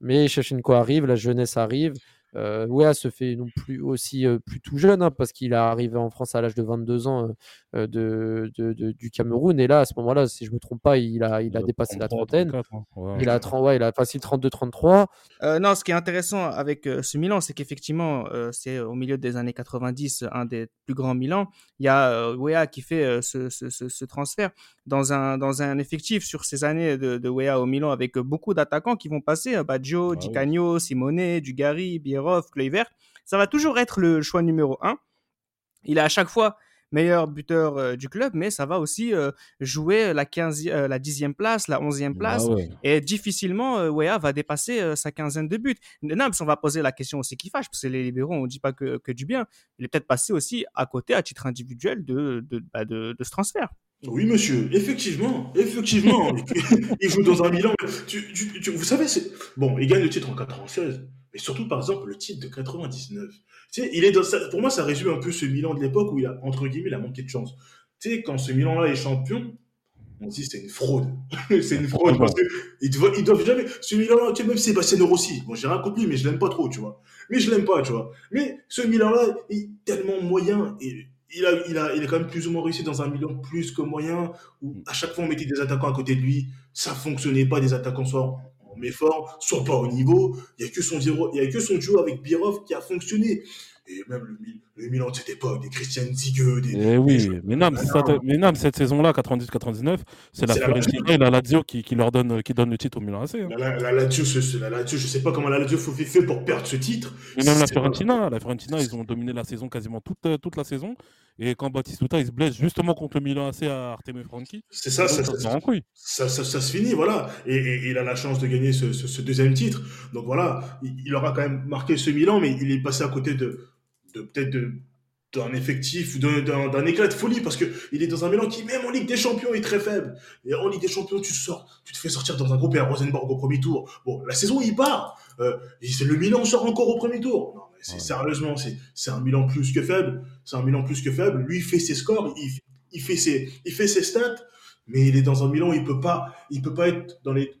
Mais Shevchenko arrive, la jeunesse arrive. Euh, Wea se fait non plus aussi euh, plus tout jeune, hein, parce qu'il est arrivé en France à l'âge de 22 ans euh, de, de- de- du Cameroun. Et là, à ce moment-là, si je me trompe pas, il a, il a dépassé la 33, trentaine. 34, hein. Ouais. Il a, 30, ouais, il a facile 32-33. Euh, non, ce qui est intéressant avec euh, ce Milan, c'est qu'effectivement, euh, c'est au milieu des années 90 un des plus grands Milan. Il y a euh, Wea qui fait euh, ce, ce- ce- ce transfert dans un, dans un effectif sur ces années de, de Wea au Milan avec euh, beaucoup d'attaquants qui vont passer, euh, Baggio, Ah Di oui. Canio, Simone, Dugarry, Kluivert. Ça va toujours être le choix numéro un. Il est à chaque fois meilleur buteur euh, du club, mais ça va aussi euh, jouer la, 15, euh, la 10e place, la 11e place. Ah ouais. Et difficilement, euh, Wea va dépasser euh, sa quinzaine de buts. Nams, on va poser la question aussi qui fâche, parce que les libéraux, on ne dit pas que, que du bien. Il est peut-être passé aussi à côté, à titre individuel, de, de, bah, de, de ce transfert. Oui, monsieur, effectivement, effectivement. il joue dans un Milan. Tu- tu- tu- vous savez, c'est... bon, il gagne le titre en 96, mais surtout, par exemple, le titre de 99. Tu sais, il est Pour moi, ça résume un peu ce Milan de l'époque où il a, entre guillemets, il a manqué de chance. Tu sais, quand ce Milan-là est champion, on se dit c'est une fraude. c'est une fraude parce qu'ils ils doivent jamais. Ce Milan-là, tu sais, même Sébastien Rossi, bon, j'ai rien contre lui, mais je l'aime pas trop, tu vois. Mais je l'aime pas, tu vois. Mais ce Milan-là, il est tellement moyen et il a, il a, il quand même plus ou moins réussi dans un Milan plus que moyen où à chaque fois on mettait des attaquants à côté de lui, ça fonctionnait pas, des attaquants soit en méforme, soit pas au niveau. Il y a que son a que son duo avec Birov qui a fonctionné. Et même le, le Milan de cette époque, des Christian Zigueux, des. Eh oui, mais ça, mais Nam, cette saison-là, 98-99, c'est la C'est la Fiorentina et la Lazio qui, qui leur donne, qui donne le titre au Milan AC. hein. La, la, la Lazio, ce- la Lazio, je sais pas comment la Lazio fait fait pour perdre ce titre. Mais même la Fiorentina, la Fiorentina, ils ont dominé la saison quasiment toute, euh, toute la saison. Et quand Batistuta il se blesse justement contre le Milan AC à Arteme Franchi, C'est ça, ça, ça ça, se finit, voilà. Et, il a la chance de gagner ce, deuxième titre. Donc voilà, il, il aura quand même marqué ce Milan, mais il est passé à côté de, de peut-être de- d'un effectif, d'un- éclat de folie, parce que il est dans un Milan qui, même en Ligue des Champions, est très faible. Et en Ligue des Champions, tu sors, tu te fais sortir dans un groupe et à Rosenborg au premier tour. Bon, la saison, il part. Euh, et le Milan sort encore au premier tour. Non, mais c'est Ouais. sérieusement, c'est c'est un Milan plus que faible. C'est un Milan plus que faible. Lui, il fait ses scores, il, il fait ses, il fait ses stats, mais il est dans un Milan, il peut pas, il peut pas être dans les.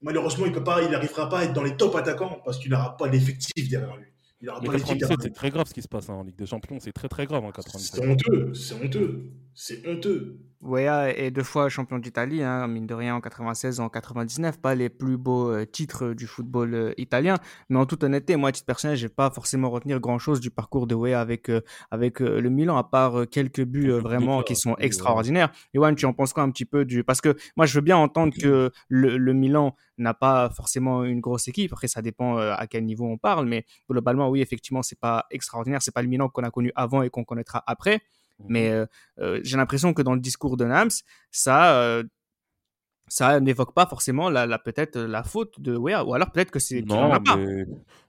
Malheureusement, il peut pas, il n'arrivera pas à être dans les top attaquants parce qu'il n'aura pas l'effectif derrière lui. Il n'aura Mais pas l'équipe 97, derrière c'est très grave ce qui se passe hein, en Ligue des Champions. C'est très très grave en C'est 97. honteux, c'est honteux, c'est honteux. Wea est deux fois champion d'Italie, hein, mine de rien, en 96 en 99. Pas les plus beaux euh, titres du football euh, italien. Mais en toute honnêteté, moi, à titre personnel, je vais pas forcément retenir grand-chose du parcours de Wea avec, euh, avec euh, le Milan, à part euh, quelques buts euh, vraiment qui sont extraordinaires. Yoann, tu en penses quoi un petit peu du... Parce que moi, je veux bien entendre que le, le Milan n'a pas forcément une grosse équipe. Après, ça dépend euh, à quel niveau on parle. Mais globalement, oui, effectivement, c'est pas extraordinaire. C'est pas le Milan qu'on a connu avant et qu'on connaîtra après. Mhm. Mais euh, euh, j'ai l'impression que dans le discours de Nams, ça, euh, ça n'évoque pas forcément la, la- peut-être la faute de Wea, ou alors peut-être que c'est qu'il en Non,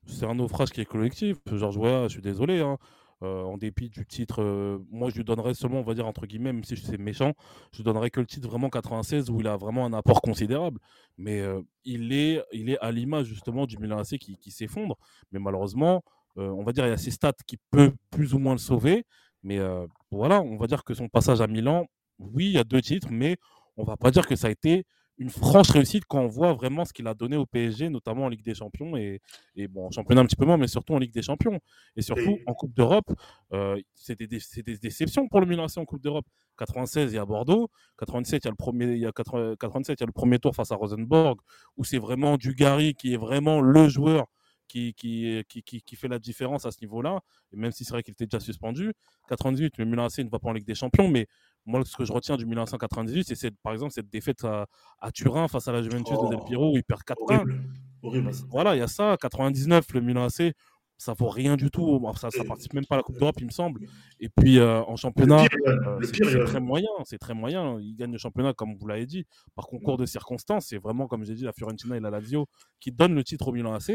c'est un naufrage qui est collectif. Georges Weah, je suis désolé. hein. Euh, en dépit du titre, euh, moi je lui donnerais seulement, on va dire entre guillemets, même si c'est méchant, je lui donnerais que le titre vraiment 96 où il a vraiment un apport considérable. Mais euh, il, est, il est à l'image justement du Milan AC qui, qui s'effondre. Mais malheureusement, euh, on va dire il y a ses stats qui peuvent plus ou moins le sauver. Mais euh, voilà, on va dire que son passage à Milan, oui, il y a deux titres, mais on va pas dire que ça a été une franche réussite quand on voit vraiment ce qu'il a donné au PSG, notamment en Ligue des Champions et, et bon, en championnat un petit peu moins, mais surtout en Ligue des Champions. Et surtout en Coupe d'Europe, euh, c'est des, dé- c'est des déceptions pour le Milan AC en Coupe d'Europe. 96, il y a Bordeaux. 97, il y a le premier, il y a 80 87, il y a le premier tour face à Rosenborg, où c'est vraiment Dugarry qui est vraiment le joueur qui, qui, qui, qui, qui fait la différence à ce niveau-là. Même si c'est vrai qu'il était déjà suspendu. 98, le Milan AC ne va pas en Ligue des Champions, mais moi, ce que je retiens du Milan AC en 98, c'est par exemple cette défaite à, à Turin face à la Juventus de Del Oh, Piero où il perd 4-1. Horrible, horrible. Voilà, il y a ça. 99, le Milan AC, ça vaut rien du tout. Ça, ça participe même pas à la Coupe d'Europe, il me semble. Et puis euh, en championnat, euh, c'est très moyen. C'est très moyen. Il gagne le championnat, comme vous l'avez dit, par concours de circonstances. C'est vraiment, comme j'ai dit, la Fiorentina et la Lazio qui donnent le titre au Milan AC.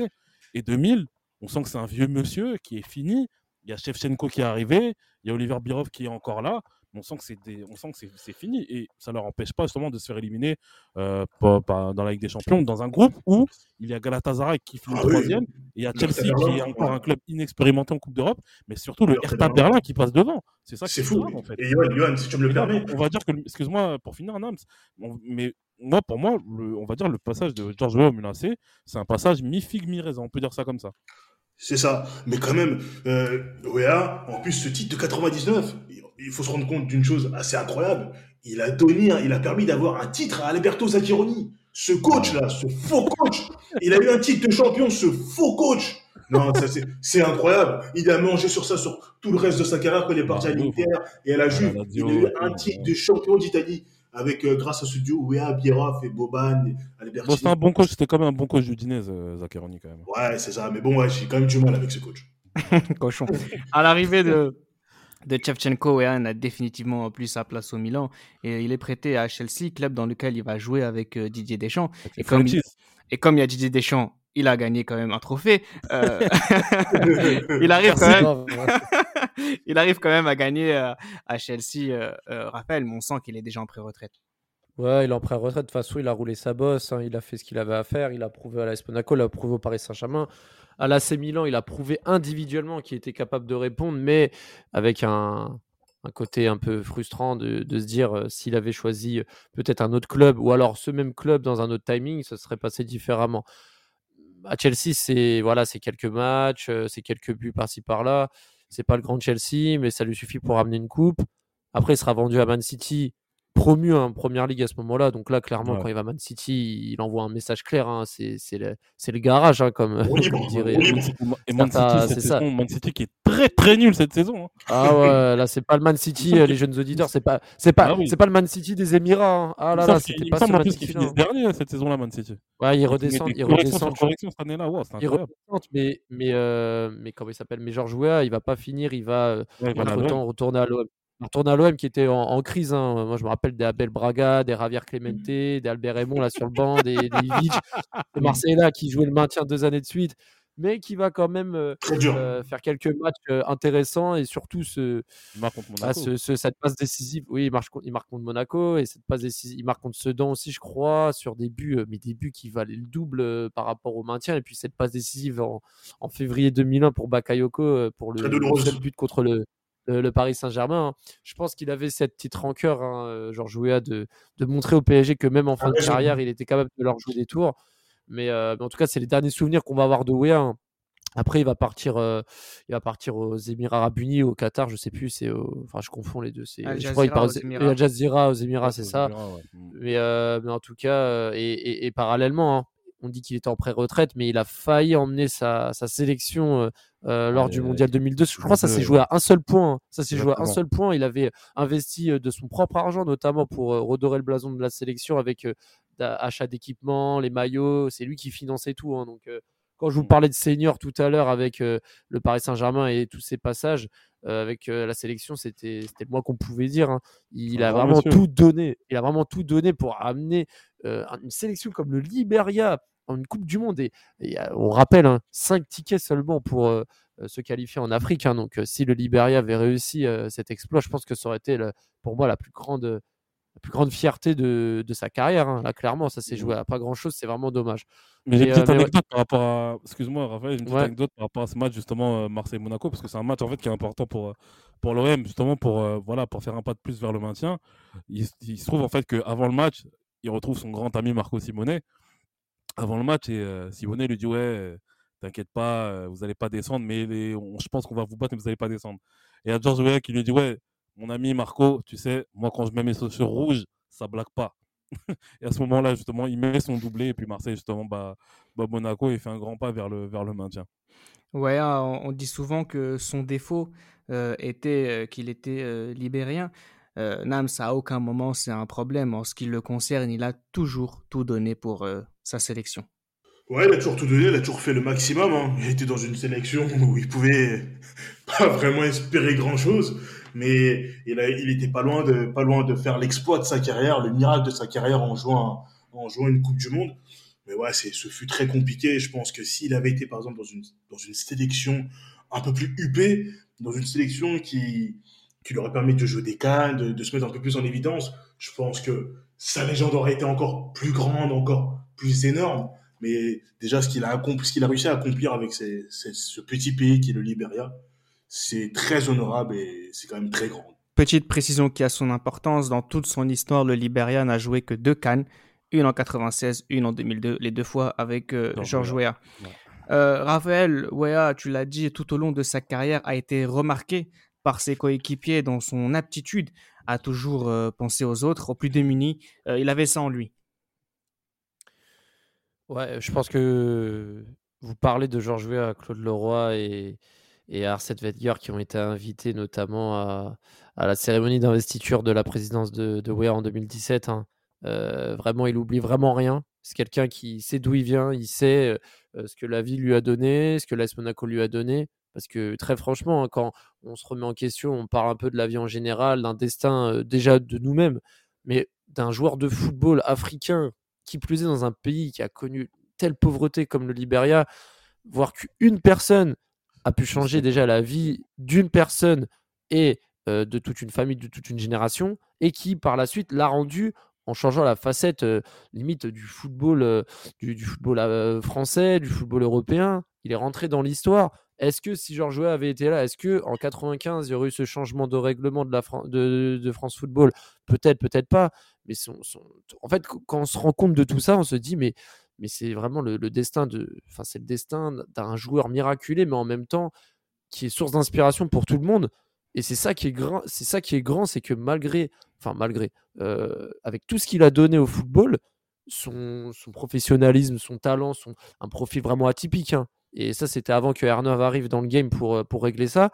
Et 2000, on sent que c'est un vieux monsieur qui est fini. Il y a Shevchenko qui est arrivé. Il y a Oliver Birov qui est encore là. On sent que c'est des- on sent que c'est fini et ça leur empêche pas justement de se faire éliminer euh, pas- pas dans la Ligue des Champions dans un groupe où il y a Galatasaray qui finit Ah oui. troisième et il y a Chelsea qui est encore un club inexpérimenté en Coupe d'Europe mais surtout le Hertha Berlin. Qui passe devant c'est ça qui C'est est fou. grave en fait Et Johan, si tu me le permets, on va dire que, excuse-moi pour finir, Nams, mais moi, pour moi, le- on va dire le passage de George Weah au c'est un passage mi-figue, mi-raisin, on peut dire ça comme ça. c'est ça. Mais quand même, euh, Wea, en plus, ce titre de 99, il- faut se rendre compte d'une chose assez incroyable. Il a donné, il a permis d'avoir un titre à Alberto Zaccheroni. Ce coach-là, ce faux coach, il a eu un titre de champion, ce faux coach. Non, c'est- incroyable. Il a mangé sur ça sur tout le reste de sa carrière quand il est parti à Ah, l'Inter et à la À la Juve. Il a eu un titre de champion d'Italie avec, euh, grâce à ce duo Wea, Bierhoff et Boban et Albertini. Bon, c'était un bon coach, c'était quand même un bon coach d'Udinese, euh, Zaccheroni, quand même. Ouais, c'est ça. Mais bon, ouais, j'ai quand même du mal avec ce coach. Cochon. À l'arrivée de, de Shevchenko, Wea a définitivement plus sa place au Milan et il est prêté à Chelsea, club dans lequel il va jouer avec euh, Didier Deschamps. Avec Et comme, il, et comme il y a Didier Deschamps, il a gagné quand même un trophée. euh, il arrive quand même. grave, ouais. il arrive quand même à gagner euh, à Chelsea. Euh, Raphaël, mais on sent qu'il est déjà en pré-retraite. Ouais, il est en pré-retraite. De toute façon, il a roulé sa bosse. hein, il a fait ce qu'il avait à faire. Il a prouvé à l'AS Monaco, il a prouvé au Paris Saint-Germain. À l'AC Milan, il a prouvé individuellement qu'il était capable de répondre, mais avec un, un côté un peu frustrant de, de se dire euh, s'il avait choisi peut-être un autre club ou alors ce même club dans un autre timing, ça serait passé différemment. À Chelsea, c'est voilà, c'est quelques matchs, c'est quelques buts par-ci par-là. C'est pas le grand Chelsea, mais ça lui suffit pour ramener une coupe. Après, il sera vendu à Man City promu en première ligue à ce moment-là. Donc là, clairement, Ouais. quand il va à Man City, il envoie un message clair. hein, c'est le, garage, hein, comme, dirait. Et. Man City- et Man Certains- City, cette c'est ça. saison, Man City qui est très très nul cette saison. hein. Ah ouais, là, c'est pas le Man City, euh, les jeunes auditeurs, c'est pas, c'est pas, Ah oui. c'est pas le Man City des Émirats. hein. Ah là là, c'était pas ce City. qu'ils là. finissent dernier cette saison-là, Man City. Ouais, ils redescendent, des ils redescendent. je- corrections cette année-là. Wow, c'est Ils redescendent, mais, mais, euh, mais comment il s'appelle Mais Georges Weah, il va pas finir, il va euh, Ouais, à l'OM. entre-temps retourner à l'OM. Retourner à l'OM qui était en, en crise. hein. Moi, je me rappelle des Abel Braga, des Javier Clemente, des Albert Raymond là sur le banc, des, des Ivic, des Marcella qui jouaient le maintien deux années de suite, mais qui va quand même euh, euh, faire quelques matchs euh, intéressants et surtout ce, Il marque contre ah, Monaco. ce- ce- cette passe décisive. Oui, il marque, contre- il marque contre Monaco et cette passe décisive, il marque contre Sedan aussi, je crois, sur des buts, euh, mais des buts qui valaient le double euh, par rapport au maintien. Et puis cette passe décisive en, en février 2001 pour Bakayoko euh, pour le, but contre le, le, le Paris Saint-Germain. hein. Je pense qu'il avait cette petite rancœur, hein, Georges Weah, de, de montrer au PSG que même en fin de raison. carrière, il était capable de leur jouer des tours. Mais, euh, mais en tout cas, c'est les derniers souvenirs qu'on va avoir de Weah. hein. Après, il va partir, euh, il va partir aux Émirats Arabes Unis, au Qatar, je sais plus. C'est, au- enfin, je confonds les deux. C'est, je crois Jazeera part aux Émirats. Al Jazeera aux Émirats, c'est ça. Émirats, ouais. Mm. Mais, euh, mais en tout cas, et, et- et parallèlement, hein, on dit qu'il était en pré-retraite, mais il a failli emmener sa, sa sélection euh, euh, lors du Ouais, mondial 2002. Je crois que ça s'est 2002, joué à un seul point. hein. Ça s'est joué à un seul point. Il avait investi euh, de son propre argent, notamment pour euh, redorer le blason de la sélection avec euh, achat d'équipements, les maillots. C'est lui qui finançait tout. hein. Donc, euh, quand je vous Mm. parlais de senior tout à l'heure avec euh, le Paris Saint-Germain et tous ses passages euh, avec euh, la sélection, c'était c'était le moins qu'on pouvait dire. hein. Il a grand vraiment monsieur. tout donné. Il a vraiment tout donné pour amener euh, une sélection comme le Liberia en une Coupe du Monde. Et, et, euh, on rappelle, hein, 5 tickets seulement pour euh, euh, se qualifier en Afrique. hein. donc, si le Liberia avait réussi euh, cet exploit, je pense que ça aurait été le- pour moi la plus grande, la plus grande fierté de, de sa carrière. hein. Là, clairement, ça s'est joué à pas grand chose. C'est vraiment dommage. Mais j'ai une petite ouais. anecdote par rapport à. Excuse-moi, Raphaël, une petite Ouais. anecdote par rapport à ce match, justement, Marseille-Monaco, parce que c'est un match en fait qui est important pour, pour l'OM, justement, pour, euh, voilà, pour faire un pas de plus vers le maintien. Il, se trouve en fait qu'avant le match, il retrouve son grand ami Marco Simone avant le match et euh, Simone lui dit Ouais, euh, t'inquiète pas, euh, vous n'allez pas descendre, mais je pense qu'on va vous battre, mais vous n'allez pas descendre. Et a George Weah qui lui dit Ouais, mon ami Marco, tu sais, moi quand je mets mes chaussures rouges, ça blague pas. Et à ce moment-là, justement, il met son doublé et puis Marseille, justement, bah, Monaco, il fait un grand pas vers le, vers le maintien. Ouais, hein, on dit souvent que son défaut euh, était qu'il était libérien. Euh, Nams, à aucun moment, c'est un problème. En ce qui le concerne, il a toujours tout donné pour euh, sa sélection. Ouais, il a toujours tout donné, il a toujours fait le maximum. hein. Il était dans une sélection où il pouvait pas vraiment espérer grand-chose, mais il, a, il était pas loin de pas loin de faire l'exploit de sa carrière, le miracle de sa carrière en jouant en jouant une Coupe du Monde. Mais ouais, c'est ce fut très compliqué. Je pense que s'il avait été par exemple dans une dans une sélection un peu plus huppée, dans une sélection qui qui lui aurait permis de jouer des cannes, de, de se mettre un peu plus en évidence, je pense que sa légende aurait été encore plus grande, encore plus énorme. Mais déjà, ce qu'il a, accompli, ce qu'il a réussi à accomplir avec ce petit pays qui est le Liberia, c'est très honorable et c'est quand même très grand. Petite précision qui a son importance, dans toute son histoire, le Libéria n'a joué que deux cannes, une en 96, une en 2002, les deux fois avec euh, George Georges Weah. Weah. Ouais. Euh, Raphaël Weah, tu l'as dit, tout au long de sa carrière, a été remarqué par ses coéquipiers dans son aptitude à toujours euh, penser aux autres, aux plus démunis. Euh, il avait ça en lui. Ouais, je pense que vous parlez de Georges Weah, Claude Leroy et, et Arsène Wenger qui ont été invités notamment à, la cérémonie d'investiture de la présidence de, de Weah en 2017. hein. Euh, vraiment, il oublie vraiment rien. C'est quelqu'un qui sait d'où il vient, il sait ce que la vie lui a donné, ce que l'AS Monaco lui a donné. Parce que très franchement, hein, quand on se remet en question, on parle un peu de la vie en général, d'un destin déjà de nous-mêmes, mais d'un joueur de football africain qui plus est dans un pays qui a connu telle pauvreté comme le Liberia, voir qu'une personne a pu changer déjà la vie d'une personne et euh, de toute une famille, de toute une génération, et qui par la suite l'a rendu en changeant la facette euh, limite du football, euh, du, du football français, du football européen. Il est rentré dans l'histoire. Est-ce que si Georges Weah avait été là, est-ce que en 95 il y aurait eu ce changement de règlement de, la de, France Football? Peut-être, peut-être pas. Mais en fait, qu- quand on se rend compte de tout ça, on se dit mais mais c'est vraiment le, le destin de, enfin c'est le destin d'un joueur miraculé, mais en même temps qui est source d'inspiration pour tout le monde. Et c'est ça qui est grand, c'est ça qui est grand, c'est que malgré, enfin malgré, euh, avec tout ce qu'il a donné au football, son, son professionnalisme, son talent, son, un profil vraiment atypique. hein. Et ça, c'était avant que R9 arrive dans le game pour, euh, pour régler ça.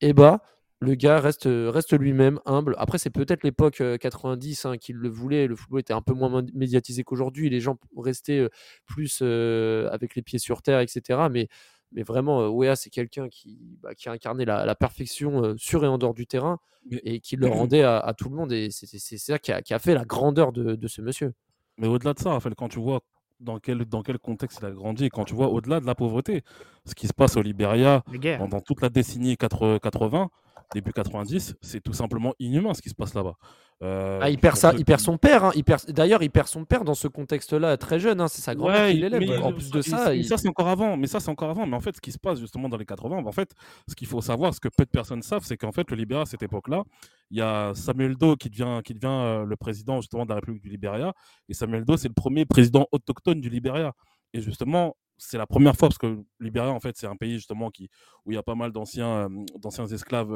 Et bah, le gars reste, reste lui-même, humble. Après, c'est peut-être l'époque euh, 90 hein, qu'il le voulait. Le football était un peu moins mé- médiatisé qu'aujourd'hui. Les gens restaient euh, plus euh, avec les pieds sur terre, etc. Mais, mais vraiment, euh, Wea, c'est quelqu'un qui, bah, qui a incarné la, la perfection euh, sur et en dehors du terrain et qui le rendait à, à tout le monde. Et c'est c'est- c'est ça qui a, qui a fait la grandeur de, de ce monsieur. Mais au-delà de ça, Raphaël, quand tu vois dans quel, dans quel contexte il a grandi, et quand tu vois au-delà de la pauvreté, ce qui se passe au Libéria guerres. pendant toute la décennie 80, 80, début 90, c'est tout simplement inhumain ce qui se passe là-bas. Euh, Ah, il, perd ceux il perd son père. hein. D'ailleurs, il perd son père dans ce contexte-là, très jeune. hein. C'est sa grand-mère Ouais, qui l'élève. mais En plus de ça, il- ça c'est encore avant. Mais ça c'est encore avant. Mais en fait, ce qui se passe justement dans les 80, bah, en fait, ce qu'il faut savoir, ce que peu de personnes savent, c'est qu'en fait, le Libéria à cette époque-là, il y a Samuel Doe qui devient, qui devient euh, le président justement de la République du Libéria. Et Samuel Doe, c'est le premier président autochtone du Libéria. Et justement, c'est la première fois parce que Libéria, en fait, c'est un pays justement qui, où il y a pas mal d'anciens, d'anciens esclaves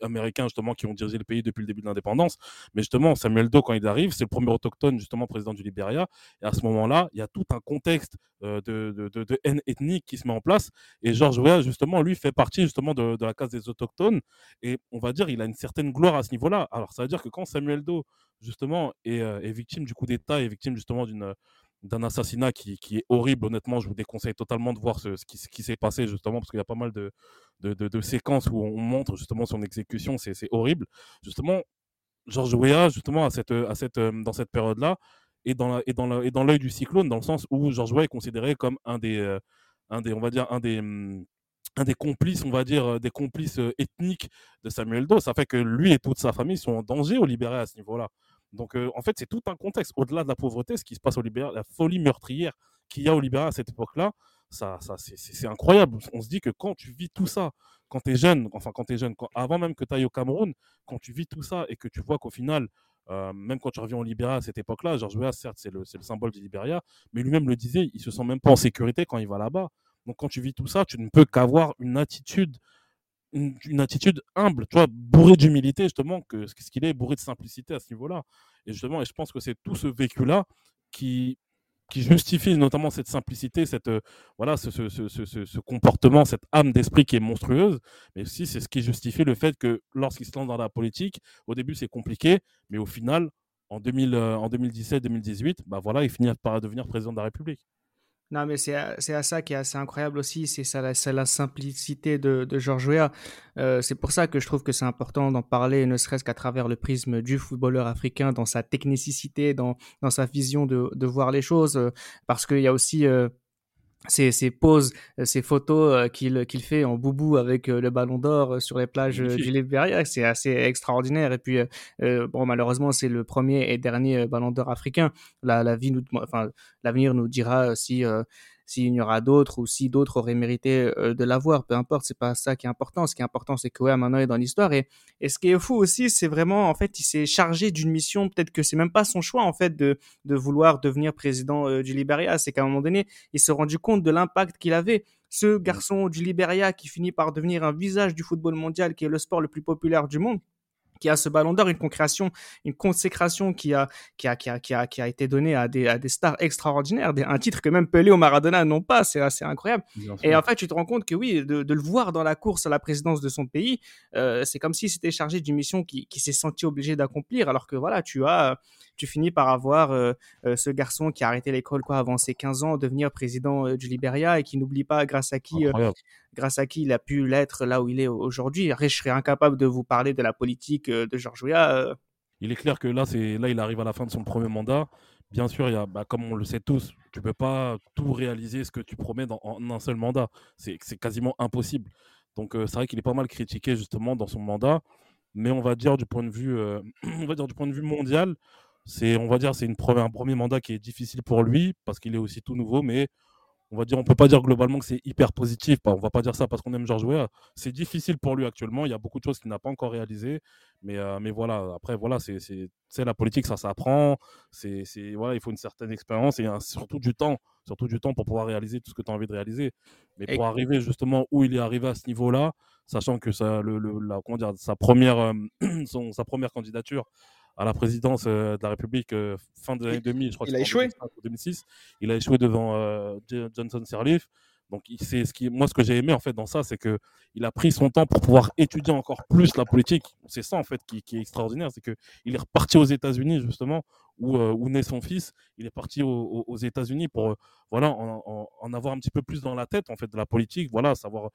américains justement qui ont dirigé le pays depuis le début de l'indépendance. Mais justement, Samuel Doe, quand il arrive, c'est le premier autochtone justement président du Libéria. Et à ce moment-là, il y a tout un contexte de, de, de- haine ethnique qui se met en place. Et Georges Weah, justement, lui, fait partie justement de, de la case des autochtones. Et on va dire, il a une certaine gloire à ce niveau-là. Alors, ça veut dire que quand Samuel Doe, justement, est, est victime du coup d'État, est victime justement d'une d'un assassinat qui, qui est horrible, honnêtement, je vous déconseille totalement de voir ce, ce qui, qui s'est passé, justement, parce qu'il y a pas mal de, de, de- séquences où on montre justement son exécution, c'est horrible. Justement, Georges Weah, justement, à cette, à cette, euh, dans cette période-là, est dans la- dans la- dans l'œil du cyclone, dans le sens où Georges Weah est considéré comme un des, euh, un des, on va dire, un des, hum, un des complices, on va dire, euh, des complices ethniques de Samuel Doe. Ça fait que lui et toute sa famille sont en danger au Libéria à ce niveau-là. Donc, euh, en fait, c'est tout un contexte. Au-delà de la pauvreté, ce qui se passe au Libéria, la folie meurtrière qu'il y a au Libéria à cette époque-là, ça, ça, c'est- incroyable. On se dit que quand tu vis tout ça, quand tu es jeune, enfin, quand tu es jeune, avant même que tu ailles au Cameroun, quand tu vis tout ça et que tu vois qu'au final, euh, même quand tu reviens au Libéria à cette époque-là, Georges Weah, certes, c'est le, le symbole du Libéria, mais lui-même le disait, il se sent même pas en sécurité quand il va là-bas. Donc, quand tu vis tout ça, tu ne peux qu'avoir une attitude une, attitude humble, tu bourré d'humilité, justement, que ce qu'il est, bourré de simplicité à ce niveau-là. Et justement, et je pense que c'est tout ce vécu-là qui, justifie notamment cette simplicité, cette, euh, voilà, ce, ce, ce, ce, comportement, cette âme d'esprit qui est monstrueuse, mais aussi c'est ce qui justifie le fait que lorsqu'il se lance dans la politique, au début c'est compliqué, mais au final, en, 2000, euh, en 2017-2018, bah voilà, il finit par devenir président de la République. Non, mais c'est à, à ça qui est assez incroyable aussi, c'est ça, la- c'est la simplicité de, de Georges Weah. Euh, c'est pour ça que je trouve que c'est important d'en parler, ne serait-ce qu'à travers le prisme du footballeur africain, dans sa technicité, dans, dans sa vision de, de voir les choses, euh, parce qu'il y a aussi euh, ces, ces poses, euh, ces photos euh, qu'il qu'il fait en boubou avec euh, le ballon d'or euh, sur les plages euh, Magnifique. du Libéria, c'est assez extraordinaire. Et puis, euh, euh, bon, malheureusement, c'est le premier et dernier euh, ballon d'or africain. La, la vie nous, enfin, l'avenir nous dira euh, si euh, s'il y en aura d'autres ou si d'autres auraient mérité euh, de l'avoir. Peu importe, c'est pas ça qui est important. Ce qui est important, c'est que ouais, maintenant il est dans l'histoire. Et, et ce qui est fou aussi, c'est vraiment en fait, il s'est chargé d'une mission. Peut-être que c'est même pas son choix en fait de de vouloir devenir président euh, du Libéria. C'est qu'à un moment donné, il s'est rendu compte de l'impact qu'il avait. Ce garçon du Libéria qui finit par devenir un visage du football mondial, qui est le sport le plus populaire du monde qui a ce ballon d'or, une concréation, une consécration qui a, qui a, qui a, qui a, qui a été donnée à des, à des stars extraordinaires, des, un titre que même Pelé ou Maradona n'ont pas, c'est assez incroyable. Bien sûr. Et en fait, tu te rends compte que oui, de, de le voir dans la course à la présidence de son pays, euh, c'est comme s'il s'était chargé d'une mission qui, qui s'est senti obligé d'accomplir, alors que voilà, tu as, tu finis par avoir euh, euh, ce garçon qui a arrêté l'école quoi avant ses 15 ans, devenir président euh, du Libéria et qui n'oublie pas grâce à qui, grâce à qui il a pu l'être là où il est aujourd'hui. Je serais incapable de vous parler de la politique de Georges Weah. Il est clair que là, c'est là, il arrive à la fin de son premier mandat. Bien sûr, il y a, bah, comme on le sait tous, tu peux pas tout réaliser ce que tu promets dans, en un seul mandat. C'est c'est quasiment impossible. Donc, euh, c'est vrai qu'il est pas mal critiqué justement dans son mandat. Mais on va dire du point de vue, euh, on va dire du point de vue mondial, c'est, on va dire, c'est une première, un premier mandat qui est difficile pour lui parce qu'il est aussi tout nouveau. Mais on va dire, on peut pas dire globalement que c'est hyper positif. On va pas dire ça parce qu'on aime Georges Weah. C'est difficile pour lui actuellement. Il y a beaucoup de choses qu'il n'a pas encore réalisées. Mais, euh, mais voilà, après, voilà, c'est la politique, ça s'apprend. C'est voilà, il faut une certaine expérience et surtout du temps, surtout du temps pour pouvoir réaliser tout ce que tu as envie de réaliser. Mais pour arriver justement où il est arrivé à ce niveau-là, sachant que ça, le, la, comment dire, sa première, euh, son, sa première candidature à la présidence euh, de la République euh, fin de l'année 2000, je crois il a échoué. 2006. Il a échoué devant euh, Johnson Sirleaf. Donc, c'est ce qui, moi, ce que j'ai aimé en fait dans ça, c'est que il a pris son temps pour pouvoir étudier encore plus la politique. C'est ça en fait qui, est extraordinaire, c'est que il est reparti aux États-Unis justement où, où naît son fils. Il est parti aux, États-Unis pour voilà en, en, avoir un petit peu plus dans la tête en fait de la politique. Voilà, savoir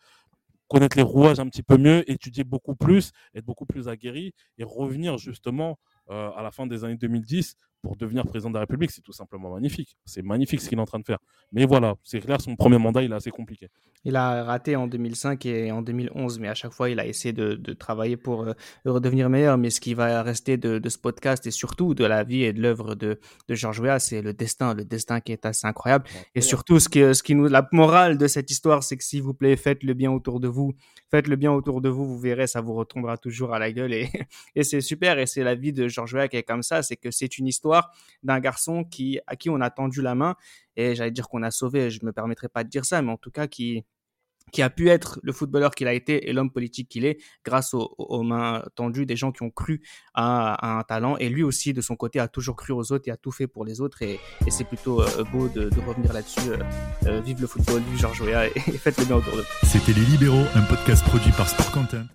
connaître les rouages un petit peu mieux, étudier beaucoup plus, être beaucoup plus aguerri et revenir justement euh, à la fin des années 2010 pour devenir président de la République. C'est tout simplement magnifique. C'est magnifique ce qu'il est en train de faire. Mais voilà, c'est clair, son premier mandat, il est assez compliqué. Il a raté en 2005 et en 2011, mais à chaque fois, il a essayé de, travailler pour euh, redevenir meilleur. Mais ce qui va rester de, ce podcast et surtout de la vie et de l'œuvre de, de Georges Weah, c'est le destin, le destin qui est assez incroyable. Et surtout, ce qui, ce qui nous, la morale de cette histoire, c'est que s'il vous plaît, faites le bien autour de vous. Faites le bien autour de vous, vous verrez, ça vous retombera toujours à la gueule. Et, et c'est super. Et c'est la vie de Georges Weah qui est comme ça. C'est que c'est une histoire d'un garçon qui, à qui on a tendu la main. Et j'allais dire qu'on a sauvé, je me permettrai pas de dire ça, mais en tout cas qui, qui a pu être le footballeur qu'il a été et l'homme politique qu'il est grâce aux, mains tendues des gens qui ont cru à, un talent. Et lui aussi, de son côté, a toujours cru aux autres et a tout fait pour les autres. Et, c'est plutôt euh, beau de, revenir là-dessus. Euh, euh, vive le football, vive Georges Weah et, faites le bien autour de. C'était Les Libéraux, un podcast produit par Sport Content.